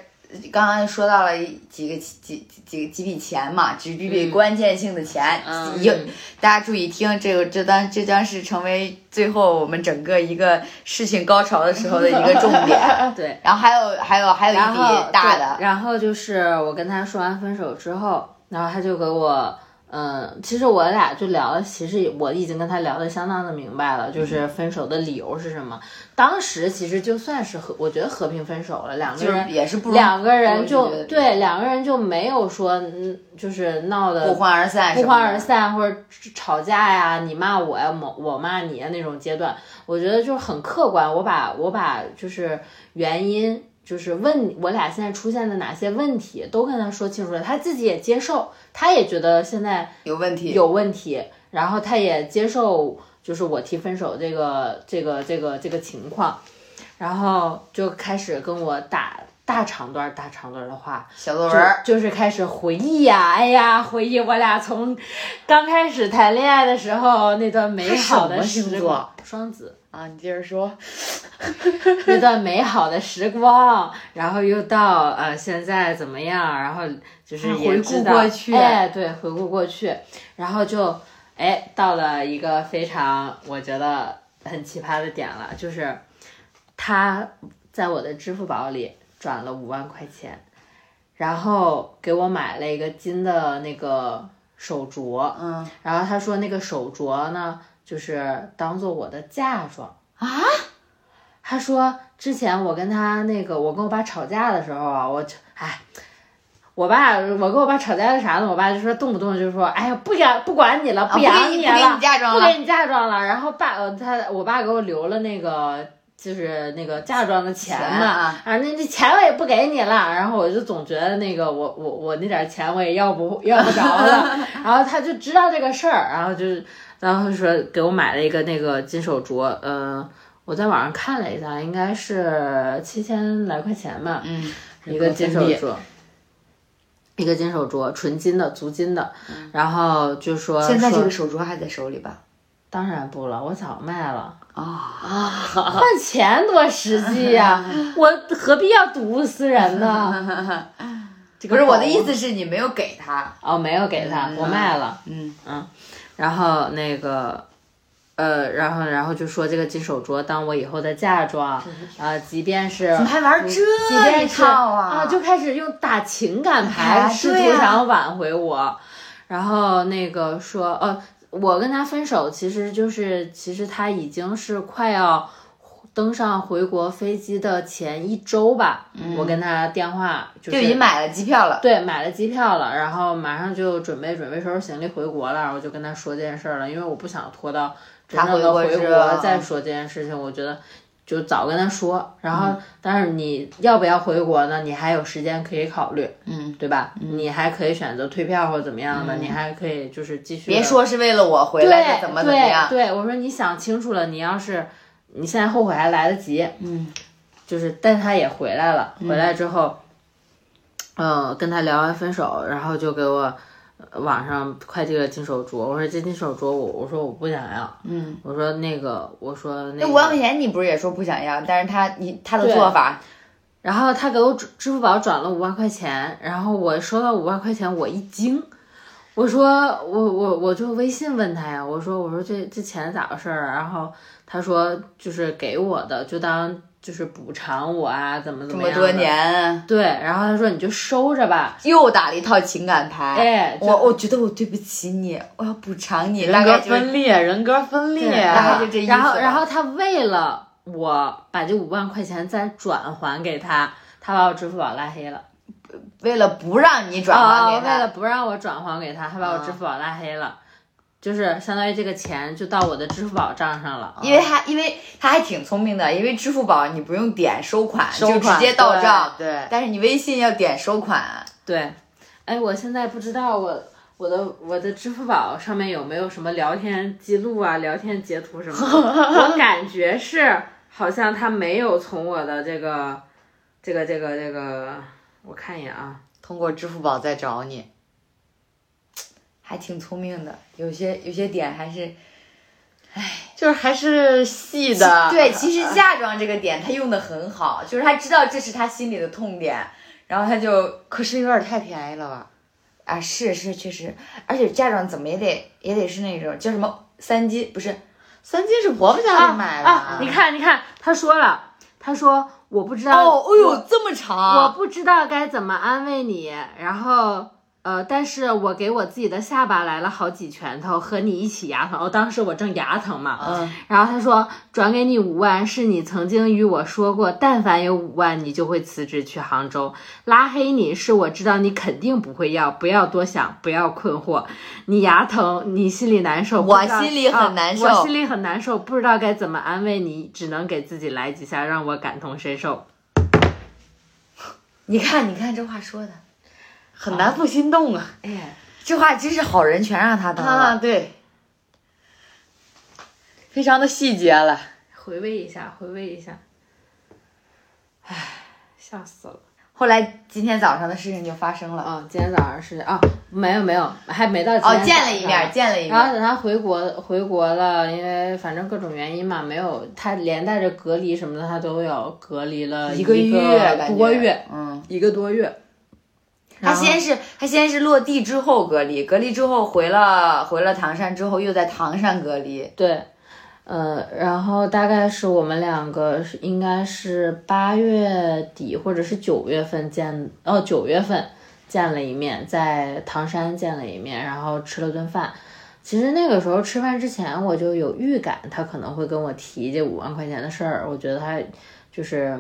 刚刚说到了几个几几几几笔钱嘛，几笔嗯关键性的钱，嗯有、大家注意听，这个这当这将是成为最后我们整个一个事情高潮的时候的一个重点。对。然后还有还有还有一笔大的对，然后就是我跟他说完分手之后，然后他就给我，嗯，其实我俩就聊了，其实我已经跟他聊的相当的明白了，就是分手的理由是什么。当时其实就算是和，我觉得和平分手了，两个人也是不两个人就对两个人就没有说，嗯，就是闹的不欢而散不欢而散或者吵架呀，你骂我呀，我我骂你呀那种阶段，我觉得就是很客观。我把我把就是原因，就是问我俩现在出现的哪些问题，都跟他说清楚了，他自己也接受，他也觉得现在有问题。有问题，然后他也接受，就是我提分手这个这个这个这个情况，然后就开始跟我打大长段儿大长段儿的话，小作文儿，就就是开始回忆呀、哎呀，回忆我俩从刚开始谈恋爱的时候那段美好的时座光，双子。啊，你接着说。那段美好的时光，然后又到呃现在怎么样，然后就是啊回顾过去哎，对，回顾过去，然后就哎到了一个非常我觉得很奇葩的点了，就是他在我的支付宝里转了五万块钱，然后给我买了一个金的那个手镯，嗯，然后他说那个手镯呢，就是当做我的嫁妆啊。他说之前我跟他那个，我跟我爸吵架的时候啊，我就哎，我爸我跟我爸吵架的啥呢？我爸就说动不动就说，哎呀，不养不管你了，啊不养给你不给了，你嫁妆了不给你嫁妆了。然后爸呃他我爸给我留了那个就是那个嫁妆的钱嘛，啊啊，那这钱我也不给你了，然后我就总觉得那个我我我那点钱我也要不要不着了，然后他就知道这个事儿，然后就是然后说给我买了一个那个金手镯，嗯、我在网上看了一下，应该是七千来块钱吧，嗯，一个金手镯。一个金手镯，纯金的，足金的，然后就说说现在这个手镯还在手里吧？当然不了，我早卖了。啊，换钱多实际呀、我何必要睹物思人呢？这个不是我的意思是你没有给他，哦，没有给他，我卖了。嗯。嗯。然后那个，呃，然后然后就说这个金手镯当我以后的嫁妆，啊、即便是怎么还玩这一便是套啊，就开始用打情感牌，哎试图想挽回我。然后那个说，呃，我跟他分手，其实就是其实他已经是快要登上回国飞机的前一周吧，我跟他电话就就已经买了机票了。对，买了机票了，然后马上就准备准备收拾行李回国了，然后我就跟他说这件事儿了，因为我不想拖到真正的回国再说这件事情，我觉得就早跟他说。然后，嗯但是你要不要回国呢？你还有时间可以考虑，嗯，对吧？你还可以选择退票或者怎么样的，你还可以就是继续。别说是为了我回来，怎么怎么样。对对，我说你想清楚了，你要是你现在后悔还来得及。嗯，就是，但他也回来了，回来之后，嗯、跟他聊完分手，然后就给我呃网上快递了金手镯。我说这金手镯我我说我不想要，嗯，我说那个我说那那五万块钱你不是也说不想要，但是他你他的做法，然后他给我支支付宝转了五万块钱，然后我收到五万块钱，我一惊，我说我我我就微信问他呀，我说我说这这钱咋回事儿啊？然后他说就是给我的，就当就是补偿我啊，怎么怎么这么多。年对，然后他说你就收着吧，又打了一套情感牌。哎，我我觉得我对不起你，我要补偿你，人格概就是分裂，人格分裂，对大概就这意思然后，然后他为了我把这五万块钱再转还给他，他把我支付宝拉黑了。为了不让你转还哦，给他，为了不让我转还给他，他把我支付宝拉黑了，就是相当于这个钱就到我的支付宝账上了。因为他因为他还挺聪明的，因为支付宝你不用点收款，收款就直接到账，对，对但是你微信要点收款。对，哎，我现在不知道我我的我的支付宝上面有没有什么聊天记录啊、聊天截图什么的，我感觉是好像他没有从我的这个这个这个这个，我看一眼啊。通过支付宝再找你。还挺聪明的，有些有些点还是唉就是还是细的，对。其实 嫁妆这个点他用的很好，就是他知道这是他心里的痛点，然后他就可是有点太便宜了吧？啊是是确实，而且嫁妆怎么也得也得是那种叫什么三金不是三金是婆婆家里买的，啊，你看，你看，他说了，他说我不知道，哦，哎呦这么长我，不知道该怎么安慰你，然后。呃，但是我给我自己的下巴来了好几拳头，和你一起牙疼。哦，当时我正牙疼嘛，嗯，然后他说转给你五万，是你曾经与我说过，但凡有五万，你就会辞职去杭州。拉黑你是我知道你肯定不会要，不要多想，不要困惑。你牙疼，你心里难受，我心里很难受啊我心里很难受，不知道该怎么安慰你，只能给自己来几下，让我感同身受。你看你看这话说的，很难不心动啊！哎，这话真是好人全让他当了啊，了。对，非常的细节了。回味一下，回味一下。唉，笑死了。后来今天早上的事情就发生了，啊、今天早上是啊，没有没有，还没到哦，见了一面，见了一面，然后等他回国回国了，因为反正各种原因嘛，没有他连带着隔离什么的，他都要隔离了一个月多月，嗯。一个多月。他先是他先是落地之后隔离，隔离之后回了回了唐山之后又在唐山隔离，对，呃，然后大概是我们两个是应该是八月底或者是九月份见，哦，九月份见了一面，在唐山见了一面，然后吃了顿饭。其实那个时候吃饭之前我就有预感，他可能会跟我提这五万块钱的事儿。我觉得他就是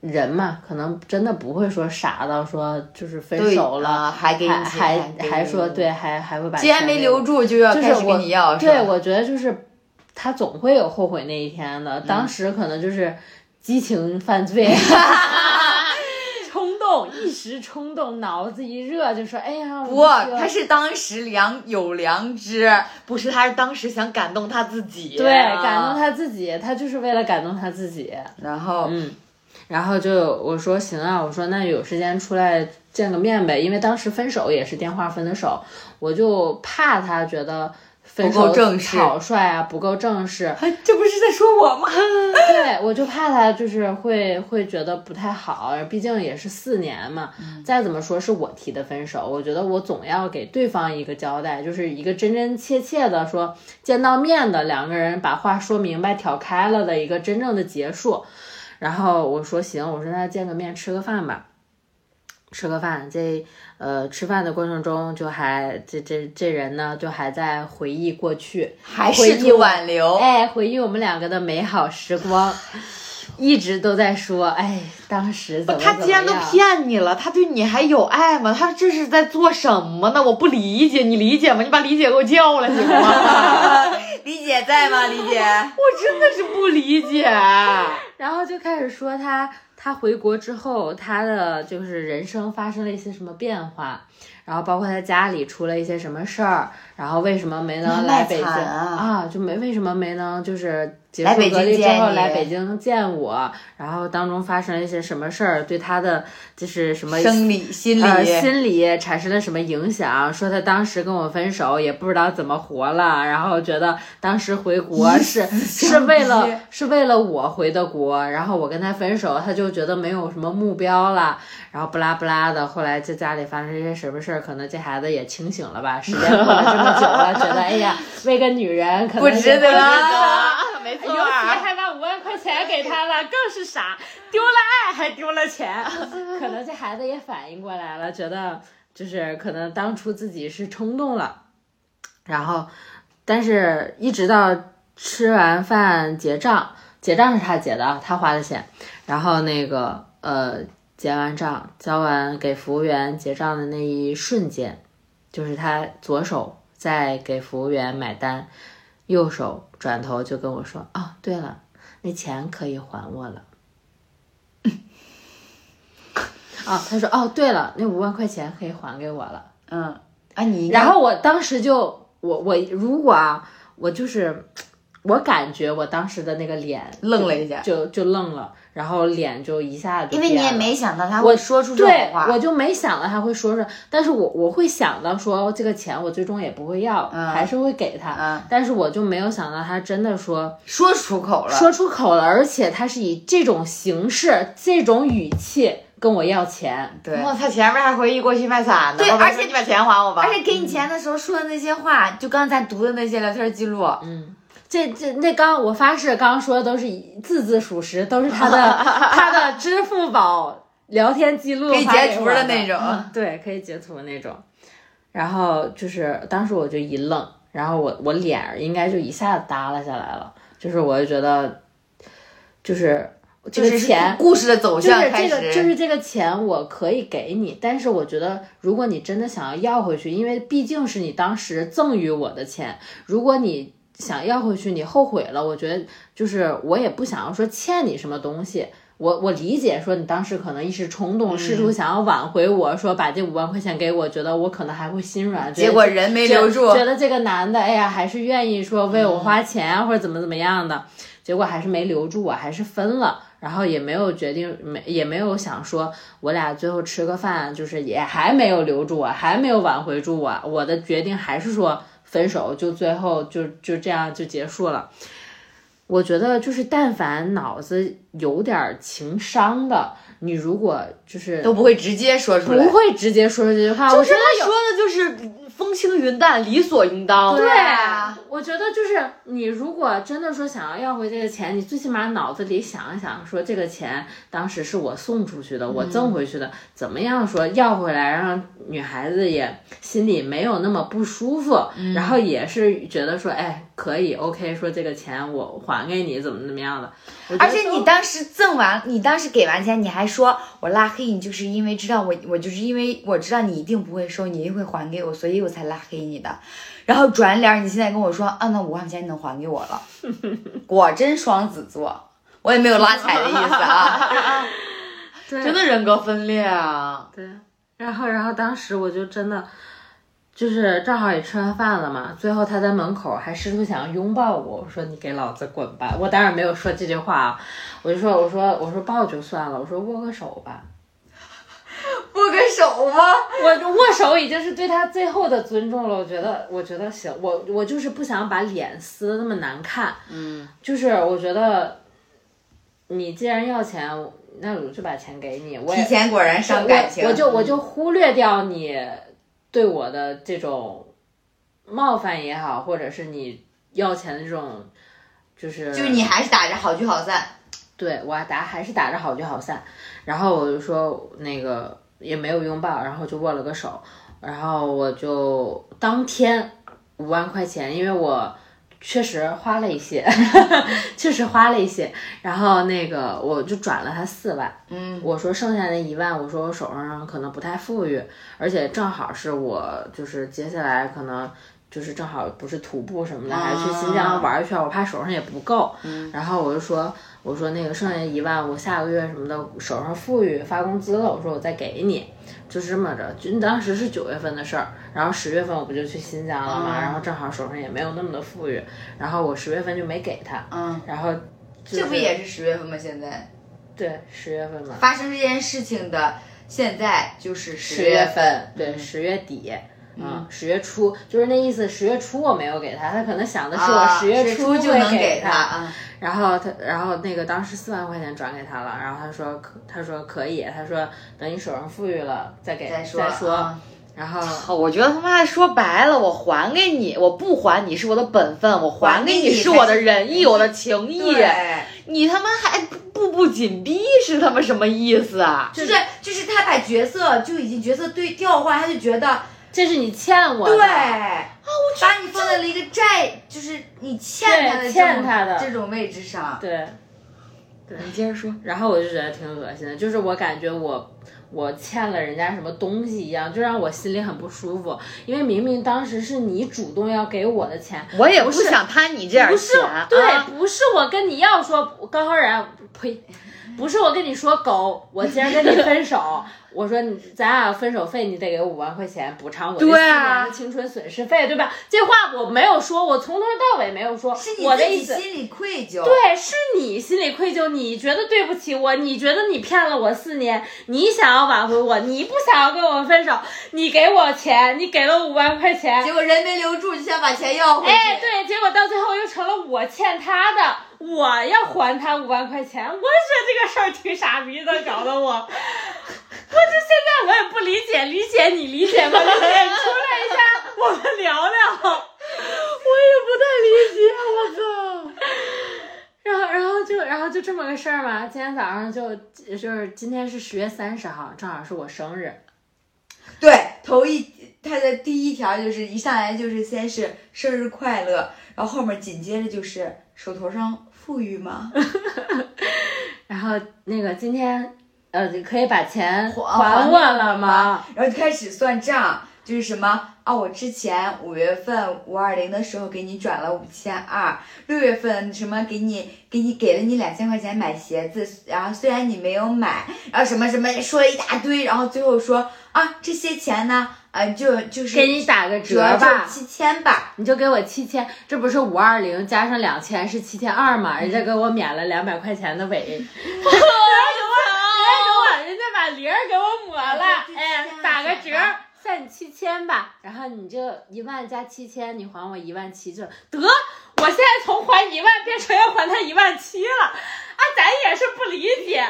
人嘛，可能真的不会说傻到说就是分手了，啊还给你还还说对，还还会把既然没留住就要开始就是我跟你要，是对，我觉得就是他总会有后悔那一天的。当时可能就是激情犯罪，冲动，一时冲动，脑子一热就说：“哎呀，不，我他是当时良有良知，不是，他是当时想感动他自己，对感动他自己，他就是为了感动他自己。然后嗯，然后就我说行啊，我说那有时间出来见个面呗，因为当时分手也是电话分的手，我就怕他觉得。分不够手正式草率啊，不够正式，这不是在说我吗？对，我就怕他就是会会觉得不太好，毕竟也是四年嘛。再怎么说是我提的分手，我觉得我总要给对方一个交代，就是一个真真切切的说见到面的两个人把话说明白、挑开了的一个真正的结束。然后我说行，我说那见个面吃个饭吧。吃个饭，这呃吃饭的过程中，就还这这这人呢，就还在回忆过去，还试图回忆挽留，哎，回忆我们两个的美好时光，一直都在说，哎，当时怎么他既然都怎么样骗你了，他对你还有爱吗？他这是在做什么呢？我不理解，你理解吗？你把李姐给我叫来行吗？李姐在吗？李姐，我真的是不理解。然后就开始说他他回国之后，他的就是人生发生了一些什么变化，然后包括他家里出了一些什么事儿，然后为什么没能来北京啊就没为什么没能就是结束隔离之后来北京见我，然后当中发生了一些什么事儿，对他的就是什么生理心理、呃，心理产生了什么影响？说他当时跟我分手，也不知道怎么活了，然后觉得当时回国 是是为了是为了我回的国，然后我跟他分手，他就觉得没有什么目标了，然后不拉不拉的。后来在家里发生一些什么事儿，可能这孩子也清醒了吧？时间过了这么久了，觉得哎呀，为个女人可能不值得没错尤其还把五万块钱钱给他了，更是傻，丢了爱还丢了钱。可能这孩子也反应过来了，觉得就是可能当初自己是冲动了，然后，但是一直到吃完饭结账，结账是他结的啊，他花的钱，然后那个呃结完账，交完给服务员结账的那一瞬间，就是他左手在给服务员买单，右手转头就跟我说：“哦，对了，那钱可以还我了。”啊，他说：“哦，对了，那五万块钱可以还给我了。”嗯，啊你然后我当时就，我我如果啊，我就是，我感觉我当时的那个脸愣了一下就就愣了，然后脸就一下子就因为你也没想到他我会说出这对种，话，我就没想到他会说出，但是我我会想到说这个钱我最终也不会要，嗯还是会给他，嗯但是我就没有想到他真的说说出口了，说出口了，而且他是以这种形式、这种语气跟我要钱，对。哇，他前面还回忆过去卖惨呢，对而且你把钱还我吧。而且给你钱的时候说的那些话，就刚才读的那些聊天记录，嗯这这那刚我发誓，刚刚说的都是字字属实，都是他的 他的支付宝聊天记录可以截图的的那种嗯对，可以截图的那种。然后就是当时我就一愣，然后我我脸应该就一下子耷拉下来了，就是我就觉得，就是这就是个钱故事的走向就是这个，就是这个钱我可以给你，但是我觉得如果你真的想要要回去，因为毕竟是你当时赠予我的钱，如果你想要回去，你后悔了，我觉得就是我也不想要说欠你什么东西。我我理解说你当时可能一时冲动，试嗯图想要挽回我说把这五万块钱给我，觉得我可能还会心软，结果人没留住，觉得这个男的，哎呀，还是愿意说为我花钱啊，或者怎么怎么样的，结果还是没留住我，还是分了，然后也没有决定，没也没有想说我俩最后吃个饭，就是也还没有留住我，还没有挽回住我，我的决定还是说分手，就最后就就这样就结束了。我觉得就是，但凡脑子有点儿情商的，你如果就是都不会直接说出来不。会直接说出这句话，我就是觉得有他说的就是风轻云淡，理所应当。对啊我觉得就是你如果真的说想要要回这个钱，你最起码脑子里想一想，说这个钱当时是我送出去的，我赠回去的，怎么样说要回来，让女孩子也心里没有那么不舒服，然后也是觉得说，哎，可以，OK，说这个钱我还给你，怎么怎么样的。而且你当时赠完，你当时给完钱，你还说我拉黑你，就是因为知道我，我就是因为我知道你一定不会收，你一定会还给我，所以我才拉黑你的。然后转脸，你现在跟我说，啊，那五万块钱你能还给我了，果真双子座，我也没有拉踩的意思啊。对真的人格分裂啊！对，然后然后当时我就真的就是正好也吃完饭了嘛，最后他在门口还试图想要拥抱我，我说你给老子滚吧！我当然没有说这句话啊，我就说我说我说抱就算了，我说握个手吧。握个手吗？我握手已经是对他最后的尊重了，我觉得我觉得行，我我就是不想把脸撕的那么难看，嗯，就是我觉得你既然要钱，那我就把钱给你，我也提前果然伤感情，我我就我就忽略掉你对我的这种冒犯也好，或者是你要钱的这种，就是就是你还是打着好聚好散。对我打还是打着好聚好散，然后我就说那个也没有拥抱，然后就握了个手，然后我就当天五万块钱，因为我确实花了一些，确实花了一些，然后那个我就转了他四万，嗯，我说剩下那一万，我说我手上可能不太富裕，而且正好是我就是接下来可能就是正好不是徒步什么的，还去新疆玩一圈，我怕手上也不够，然后我就说我说那个剩下一万，我下个月什么的手上富裕发工资了，我说我再给你，就是这么着，就当时是九月份的事儿，然后十月份我不就去新疆了嘛，然后正好手上也没有那么的富裕，然后我十月份就没给他，嗯，然后、就是、这不也是十月份吗？现在？对十月份嘛，发生这件事情的，现在就是十十月份。份，对，十月底，嗯，十月初，就是那意思。十月初我没有给他，他可能想的是我啊十月初就能给他，啊，然后他，然后那个当时四万块钱转给他了，然后他说可，他说可以，他说等你手上富裕了再给再说说，啊然后我觉得他妈说白了，我还给你，我不还你是我的本分，我还给你是我的仁义，我的情义。你他妈还步步紧逼，是他妈什么意思啊？就是就是他把角色就已经角色对调换，他就觉得这是你欠我的，对啊，我把你放在了一个债，就是你欠他的对这种欠他的这种位置上。对。对你接着说。然后我就觉得挺恶心的，就是我感觉我我欠了人家什么东西一样，就让我心里很不舒服。因为明明当时是你主动要给我的钱，我也不想贪你这点不是钱，对，啊不是我跟你要说高浩然，呸，不是我跟你说狗，我今儿跟你分手，我说你咱俩分手费你得给我五万块钱补偿我这四年的青春损失费，对吧？这话我没有说，我从头到尾没有说，是你自我的意思。己心里愧疚。对，是你心里愧疚，你觉得对不起我，你觉得你骗了我四年，你想要挽回我，你不想要跟我分手，你给我钱，你给了五万块钱，结果人没留住，就想把钱要回去。哎，对，结果到最后又成了我欠他的，我要还他五万块钱。我觉得这个事儿挺傻逼的，搞得我，我就现在我也不理解，理解你理解吗？理解，出来一下，我们聊聊。我也不太理解，我操！然后，然后就，然后就这么个事儿嘛。今天早上就就是今天是十月三十号，正好是我生日。对，头一他的第一条就是一上来就是先是生日快乐，然后后面紧接着就是手头上富裕吗？然后那个今天，呃，可以把钱还还我了吗？？然后就开始算账，就是什么啊，我之前五月份五二零的时候给你转了五千二，六月份什么给你给你给了你两千块钱买鞋子，然后虽然你没有买，然后什么什么说了一大堆，然后最后说啊这些钱呢，呃就就是给你打个折折吧就七千吧，你就给我七千，这不是五二零加上两千是七千二吗？人家给我免了两百块钱的尾，人家给我，人家给我，人家把零儿给我抹了，对哎，打个折，算你七千吧，然后你就一万加七千，你还我一万七就得。我现在从还一万变成要还他一万七了，啊，咱也是不理解。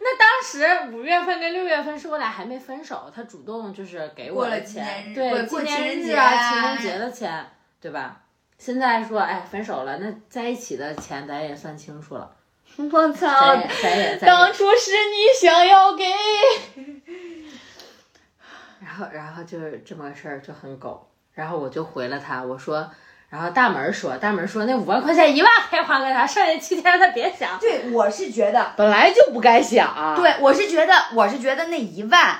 那当时五月份跟六月份是我俩还没分手，他主动就是给我了的钱，对，过情人节日啊、情人节的钱，对吧？现在说，哎，分手了，那在一起的钱咱也算清楚了，我操 当初是你想要给，然后然后就是这么个事儿就很狗，然后我就回了他，我说，然后大门儿说，大门儿说那五万块钱一万还给他，剩下七千他别想，对我是觉得。本来就不该想。，对，我是觉得，我是觉得那一万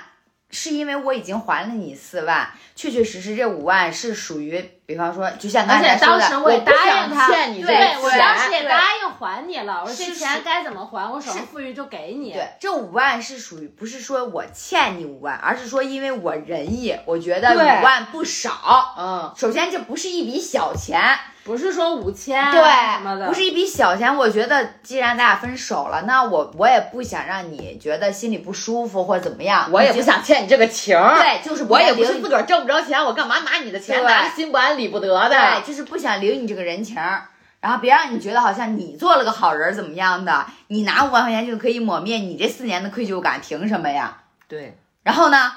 是因为我已经还了你四万，确确实实这五万是属于，比方说，就像刚才说的，当时我也答应他，对欠你这个我当时也答应还你了，我说这钱该怎么还，我手上富裕就给你。对，这五万是属于不是说我欠你五万，而是说因为我仁义，我觉得五万不少。嗯，首先，这不是一笔小钱，不是说五千啊什么对，的，不是一笔小钱。我觉得既然咱俩分手了，那我我也不想让你觉得心里不舒服或者怎么样。我也不想欠你这个情儿。对，就是我也不是自个儿挣不着钱，我干嘛拿你的钱？对拿着心不安理不得的。对，就是不想领你这个人情儿，然后别让你觉得好像你做了个好人儿怎么样的，你拿五万块钱就可以抹灭你这四年的愧疚感，凭什么呀？对，然后呢，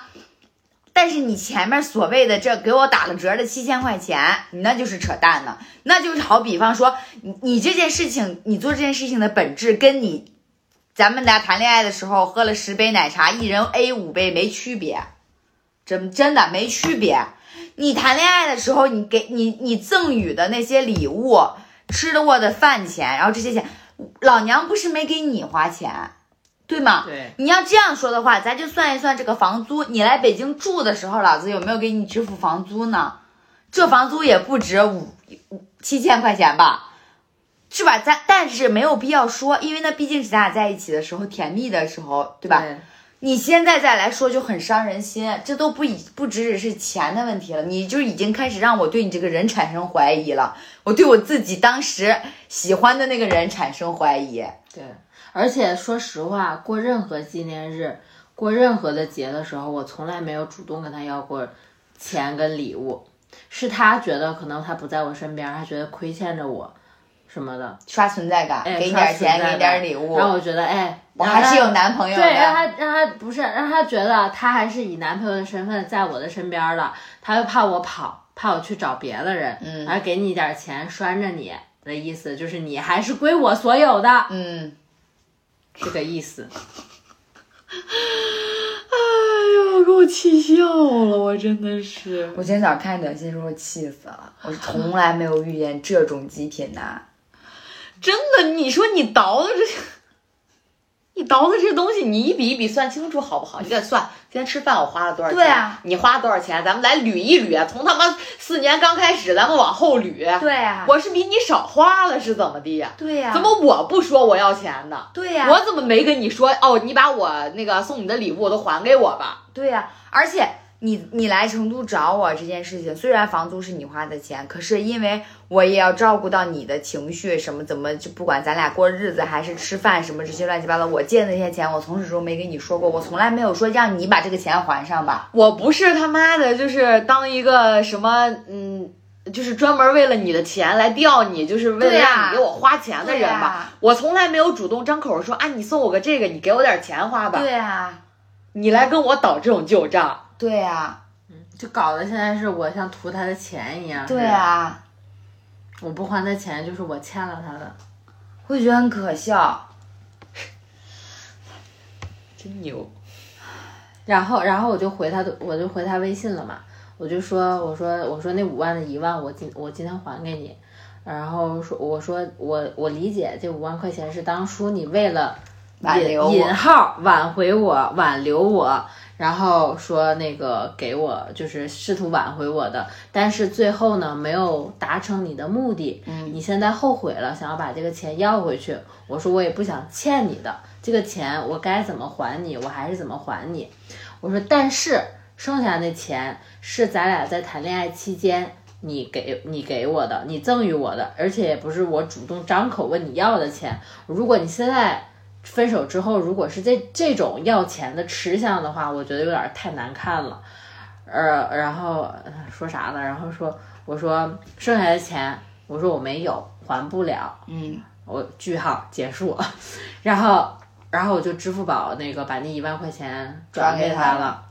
但是你前面所谓的这给我打了折的七千块钱，你那就是扯淡呢，那就是好比方说，你你这件事情，你做这件事情的本质跟你咱们俩谈恋爱的时候喝了十杯奶茶，一人 A 五杯没区别，真真的没区别。你谈恋爱的时候，你给你你赠予的那些礼物，吃的过的饭钱，然后这些钱，老娘不是没给你花钱，对吗？对，你要这样说的话，咱就算一算这个房租。你来北京住的时候，老子有没有给你支付房租呢？这房租也不止五五七千块钱吧，是吧？咱但是没有必要说，因为那毕竟是咱俩在一起的时候甜蜜的时候，对吧？对你现在再来说就很伤人心，这都不以不只只是钱的问题了，你就已经开始让我对你这个人产生怀疑了，我对我自己当时喜欢的那个人产生怀疑。对，而且说实话，过任何纪念日、过任何的节的时候，我从来没有主动跟他要过钱跟礼物，是他觉得可能他不在我身边，他觉得亏欠着我，什么的，刷存在感，哎给你点钱，给你点感礼物，让我觉得哎，我还是有男朋友对，让。他让他不是让他觉得他还是以男朋友的身份在我的身边了，他又怕我跑，怕我去找别的人，嗯然后给你一点钱拴着你的意思，就是你还是归我所有的，嗯，这个意思。哎呦，给我气笑了，我真的是。我今天早上看短信的时候气死了，我从来没有遇见这种极品男。真的，你说你倒的这，你倒的这东西，你一笔一笔算清楚好不好？你得算，今天吃饭我花了多少钱？对啊，你花了多少钱？咱们来捋一捋，从他妈四年刚开始，咱们往后捋。对啊、我是比你少花了，是怎么的呀？对呀、怎么我不说我要钱呢？对呀、我怎么没跟你说？哦，你把我那个送你的礼物都还给我吧。对呀、而且你你来成都找我这件事情，虽然房租是你花的钱，可是因为我也要照顾到你的情绪，什么怎么就不管咱俩过日子还是吃饭什么这些乱七八糟，我借那些钱，我从始至终没跟你说过，我从来没有说让你把这个钱还上吧。我不是他妈的，就是当一个什么，嗯，就是专门为了你的钱来钓你，就是为了让你给我花钱的人吧。我从来没有主动张口说啊，你送我个这个，你给我点钱花吧。对啊、你来跟我倒这种旧账，对呀、就搞得现在是我像图他的钱一样。对呀、我不还他钱，就是我欠了他的。会觉得很可笑。真牛。然后，然后我就回他的，我就回他微信了嘛，我就说，我说，我说那五万的一万，我今我今天还给你。然后说，我说我我理解这五万块钱是当初你为了引挽留我引号挽回我，挽留我，然后说那个给我就是试图挽回我的，但是最后呢没有达成你的目的，嗯你现在后悔了，想要把这个钱要回去。我说我也不想欠你的这个钱，我该怎么还你，我还是怎么还你。我说但是剩下那钱是咱俩在谈恋爱期间。你给你给我的，你赠予我的，而且也不是我主动张口问你要的钱。如果你现在分手之后，如果是这这种要钱的吃相的话，我觉得有点太难看了。呃，然后呃说啥呢？然后说我说剩下的钱，我说我没有，还不了。嗯，我句号结束，然后然后我就支付宝那个把那一万块钱转给他了，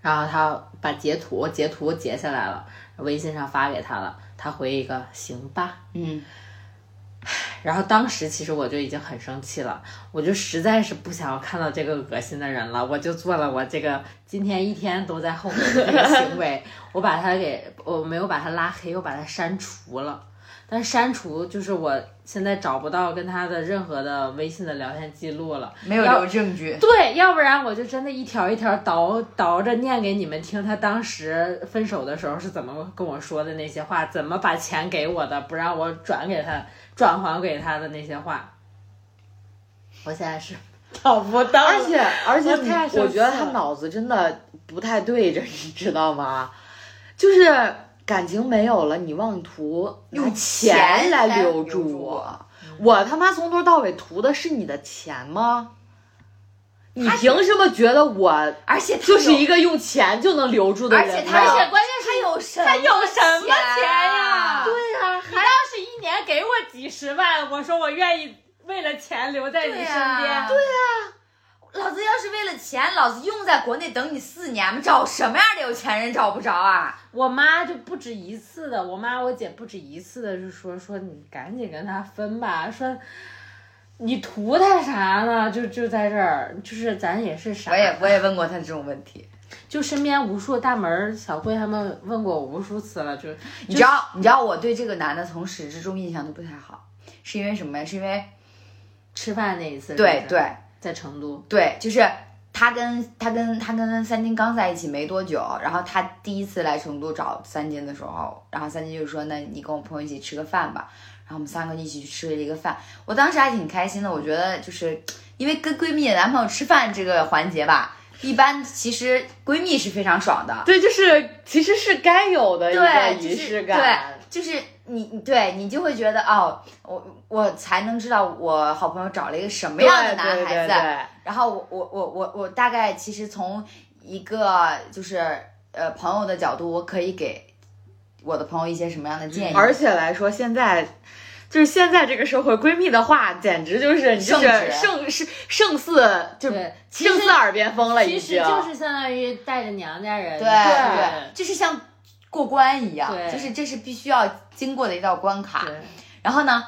然后他把截图截图截下来了，微信上发给他了，他回一个行吧，嗯，然后当时其实我就已经很生气了，我就实在是不想要看到这个恶心的人了，我就做了我这个今天一天都在后悔的这个行为，我把他给我没有把他拉黑，我把他删除了。但删除就是我现在找不到跟他的任何的微信的聊天记录了，没有留证据。对，要不然我就真的一条一条倒倒着念给你们听，他当时分手的时候是怎么跟我说的那些话，怎么把钱给我的，不让我转给他，转还给他的那些话，我现在是 找不到，而且而且我我觉得他脑子真的不太对着，你知道吗？就是感情没有了，你妄图用钱来来留住住我。我他妈从头到尾图的是你的钱吗？你凭什么觉得我而且他就是一个用钱就能留住的人呢？且他而且关键是他有什他有什么钱呀？对呀、你要是一年给我几十万，我说我愿意为了钱留在你身边对呀边。对老子要是为了钱，老子用在国内等你四年吗，找什么样的有钱人找不着啊？我妈就不止一次的，我妈我姐不止一次的就说说你赶紧跟他分吧，说你图他啥呢？就就在这儿，就是咱也是傻，我也我也问过他这种问题，就身边无数大门小慧他们问过我无数次了，就你知道你知道我对这个男的从始至终印象都不太好，是因为什么呀？是因为吃饭那一次，是是，对对在成都，对，就是他跟他跟他跟三金刚在一起没多久，然后他第一次来成都找三金的时候，然后三金就说：“那你跟我朋友一起吃个饭吧。”然后我们三个一起去吃了一个饭，我当时还挺开心的。我觉得就是因为跟闺蜜的男朋友吃饭这个环节吧，一般其实闺蜜是非常爽的，对，就是其实是该有的一个对，就仪式感。对，就是你你对你就会觉得哦，我我才能知道我好朋友找了一个什么样的男孩子。然后我我我我我大概其实从一个就是呃朋友的角度，我可以给我的朋友一些什么样的建议？而且来说，现在就是现在这个社会，闺蜜的话简直就是你就是胜是胜似，就胜似耳边风了，已经。其实就是相当于带着娘家人，对对对，就是像过关一样，对就是这是必须要经过的一道关卡。对然后呢，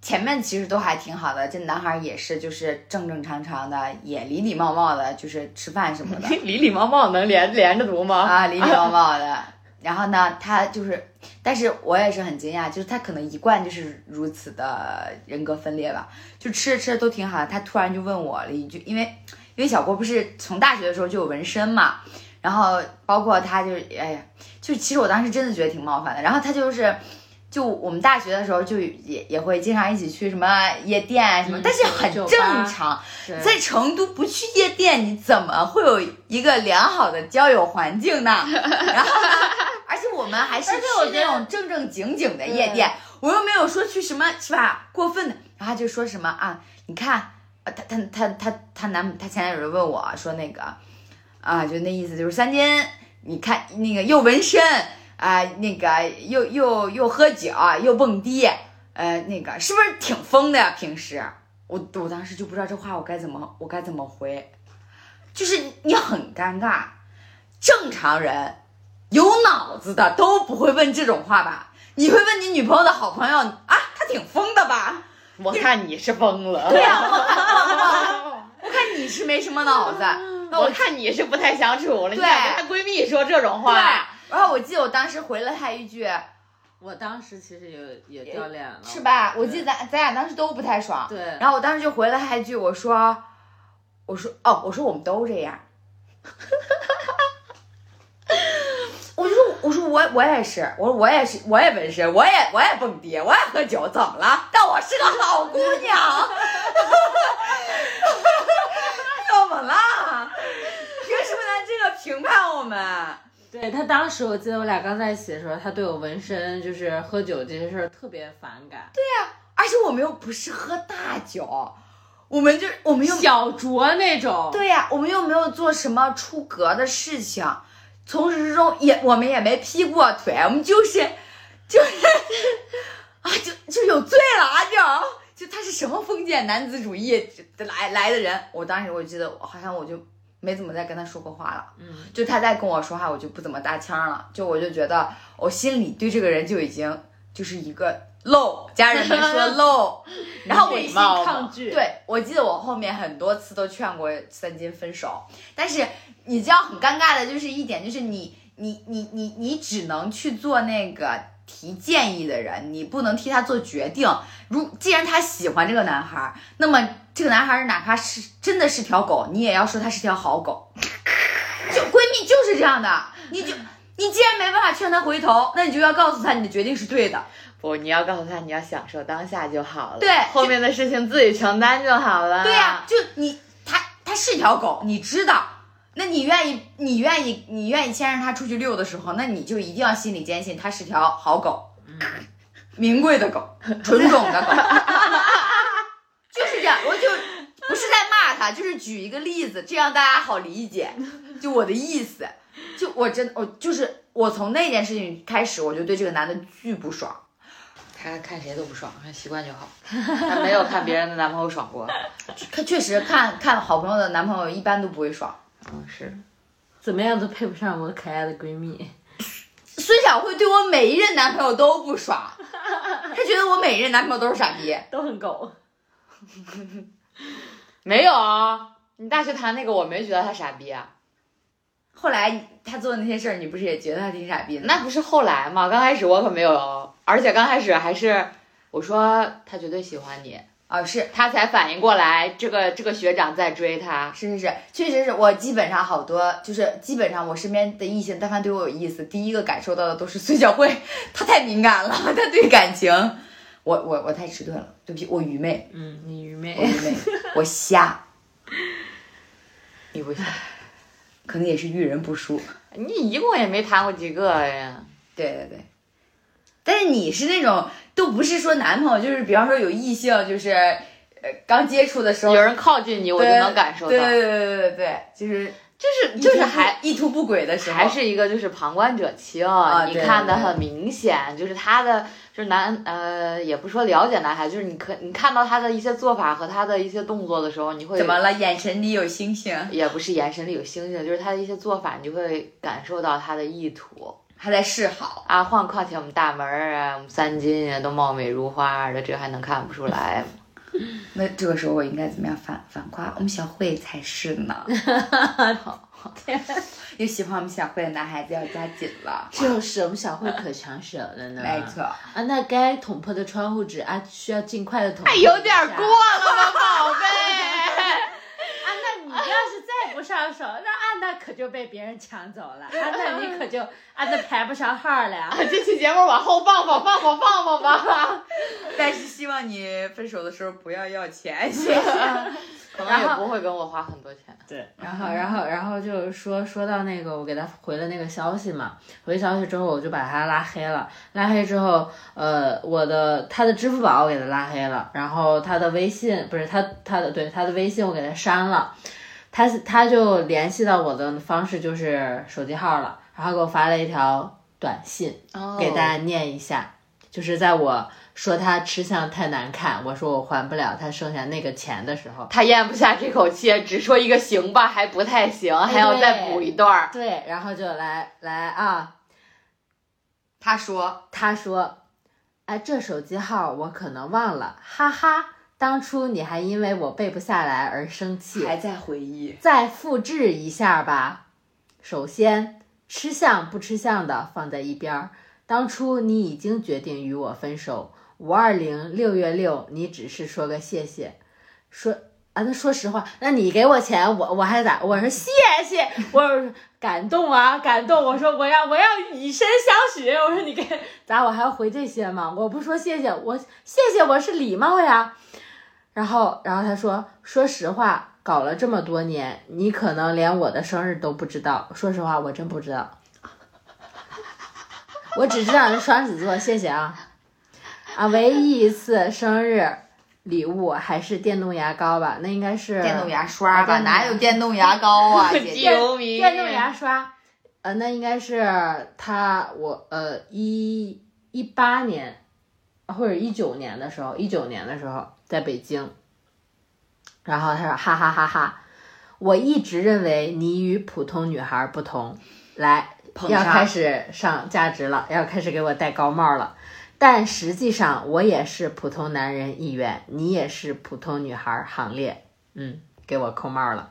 前面其实都还挺好的，这男孩也是就是正正常常的，也礼礼貌貌的，就是吃饭什么的 礼礼貌貌能连连着读吗？啊，礼礼貌貌的。然后呢，他就是，但是我也是很惊讶，就是他可能一贯就是如此的人格分裂吧，就吃着吃着都挺好的，他突然就问我了一句，因为因为小郭不是从大学的时候就有纹身嘛，然后包括他就是，哎呀，就其实我当时真的觉得挺冒犯的，然后他就是。就我们大学的时候，就也也会经常一起去什么夜店啊什么，嗯但是很正常。在成都不去夜店，你怎么会有一个良好的交友环境呢？然后呢，而且我们还是去那种正正经经的夜店，我又没有说去什么是吧过分的，然后他就说什么啊，你看，啊他他他他他男他前男友就问我说那个啊，就那意思就是三金，你看那个又纹身啊，那个又又又喝酒又蹦迪，呃，那个是不是挺疯的呀？平时我我当时就不知道这话我该怎么我该怎么回，就是你很尴尬，正常人有脑子的都不会问这种话吧？你会问你女朋友的好朋友啊，她挺疯的吧？我看你是疯了。对呀、我看我我我看你是没什么脑子，那我我看你是不太相处了。你跟她闺蜜说这种对话？，然后我记得我当时回了她一句，我当时其实也也掉脸了，是吧？我记得咱咱俩当时都不太爽，对，然后我当时就回了她一句，我说，我说哦，我说我们都这样。我就说，我说我我也是，我说我也是，我也纹身，我也我也蹦迪，我也喝酒，怎么了？但我是个好姑娘，怎 么了？凭什么能这个评判我们？对他当时我记得我俩刚在一起的时候，他对我纹身就是喝酒这些事儿特别反感，对呀，而且我们又不是喝大酒，我们就我们又小酌那种，对呀、我们又没有做什么出格的事情，从始至终也我们也没劈过腿，我们就是就是 啊，就就有罪了啊，就就他是什么封建男子主义来来的人，我当时我记得好像我就没怎么再跟他说过话了，嗯，就他再跟我说话，我就不怎么搭腔了，就我就觉得我心里对这个人就已经就是一个漏，家人们说漏，然后我抗拒，，对，我记得我后面很多次都劝过三金分手，但是你知道很尴尬的就是一点，就是你你你你你只能去做那个提建议的人，你不能替他做决定。如既然他喜欢这个男孩儿，那么这个男孩儿哪怕是真的是条狗，你也要说他是条好狗。就闺蜜就是这样的，你就你既然没办法劝他回头，那你就要告诉他你的决定是对的。不，你要告诉他你要享受当下就好了。对后面的事情自己承担就好了。对呀、就你他他是条狗，你知道，那你愿意你愿意你愿意牵着它出去遛的时候，那你就一定要心里坚信它是条好狗，名贵的狗，纯种的狗，就是这样，我就不是在骂它，就是举一个例子，这样大家好理解，就我的意思，就我真我就是我从那件事情开始，我就对这个男的巨不爽。他看谁都不爽，看习惯就好。他没有看别人的男朋友爽过。他 确实看看好朋友的男朋友一般都不会爽。嗯，是。怎么样都配不上我可爱的闺蜜。孙晓慧对我每一任男朋友都不爽，她觉得我每一任男朋友都是傻逼。都很狗，没有啊，你大学谈那个，我没觉得他傻逼啊。后来他做的那些事儿，你不是也觉得他挺傻逼的？那不是后来吗？刚开始我可没有，而且刚开始还是我说他绝对喜欢你，啊，是他才反应过来这个这个学长在追他。是是是，确实是我基本上好多就是基本上我身边的异性，但凡对我有意思，第一个感受到的都是孙晓慧，她太敏感了，她对感情，我我我太迟钝了，对不起，我愚昧，嗯，你愚我昧。愚昧，我瞎，你不行，可能也是遇人不淑。你一共也没谈过几个呀？对对对，但是你是那种都不是说男朋友，就是比方说有异性，就是呃刚接触的时候，有人靠近你，我就能感受到。对对对对对对，就是就是就是还意图不轨的时候，还是一个就是旁观者清，啊你看的很明显，就是他的就是男呃，也不说了解男孩，就是你可你看到他的一些做法和他的一些动作的时候，你会怎么了？眼神里有星星，也不是眼神里有星星，就是他的一些做法，你就会感受到他的意图还在示好。啊。况况且我们大门儿啊，我们三金啊，都貌美如花的，这还能看不出来吗？那这个时候我应该怎么样反反夸？我们小慧才是呢。好，天有喜欢我们小慧的男孩子要加紧了。就是我们小慧可抢手了呢。没错，啊，那该捅破的窗户纸啊，需要尽快的捅破。哎，有点过了吧，宝贝。啊，那你要是再不上手，那可就被别人抢走了，啊那你可就啊那排不上号了呀。这期节目往后放放放放放放吧，但是希望你分手的时候不要要钱，谢谢。可能也不会跟我花很多钱。对，然后然后然后就是说说到那个，我给他回了那个消息嘛，回消息之后我就把他拉黑了，拉黑之后，呃，我的他的支付宝我给他拉黑了，然后他的微信不是他他的对他的微信我给他删了，他他就联系到我的方式就是手机号了，然后给我发了一条短信，哦给大家念一下，就是在我说他吃相太难看，我说我还不了他剩下那个钱的时候，他咽不下这口气，只说一个行吧，还不太行，还要再补一段儿。对，然后就来来啊，他说他说，哎，这手机号我可能忘了，哈哈，当初你还因为我背不下来而生气，还在回忆，再复制一下吧。首先，吃相不吃相的放在一边儿。当初你已经决定与我分手，五二零六月六，你只是说个谢谢，说啊，那说实话，那你给我钱，我我还咋？我说谢谢，我说感动啊，感动。我说我要我要以身相许。我说你给咋？我还要回这些吗？我不说谢谢，我谢谢我是礼貌呀。然后，然后他说：“说实话，搞了这么多年，你可能连我的生日都不知道。说实话，我真不知道。我只知道是双子座，谢谢啊。啊，唯一一次生日礼物还是电动牙膏吧？那应该是电动牙刷吧？哪有电动牙膏啊？姐姐，电动牙刷。呃，那应该是他我呃一一八年或者一九年的时候，一九年的时候在北京。然后他说哈哈哈哈，我一直认为你与普通女孩不同，来要开始上价值了，要开始给我戴高帽了。但实际上我也是普通男人一员，你也是普通女孩行列。嗯，给我扣帽了。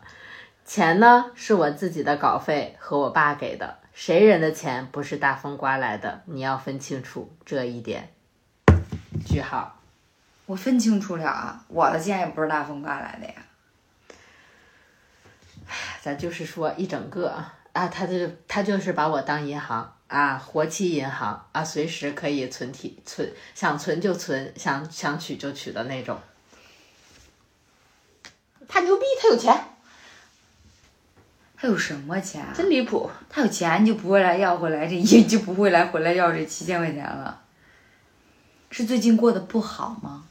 钱呢是我自己的稿费和我爸给的，谁人的钱不是大风刮来的？你要分清楚这一点。句号。我分清楚了啊，我的钱也不是大风刮来的呀。咱就是说一整个啊，他就他就是把我当银行啊，活期银行啊，随时可以存提存，想存就存，想想取就取的那种。他牛逼，他有钱，他有什么钱？真离谱。他有钱就不会来要回来这一，就不会来回来要这七千块钱了。是最近过得不好吗？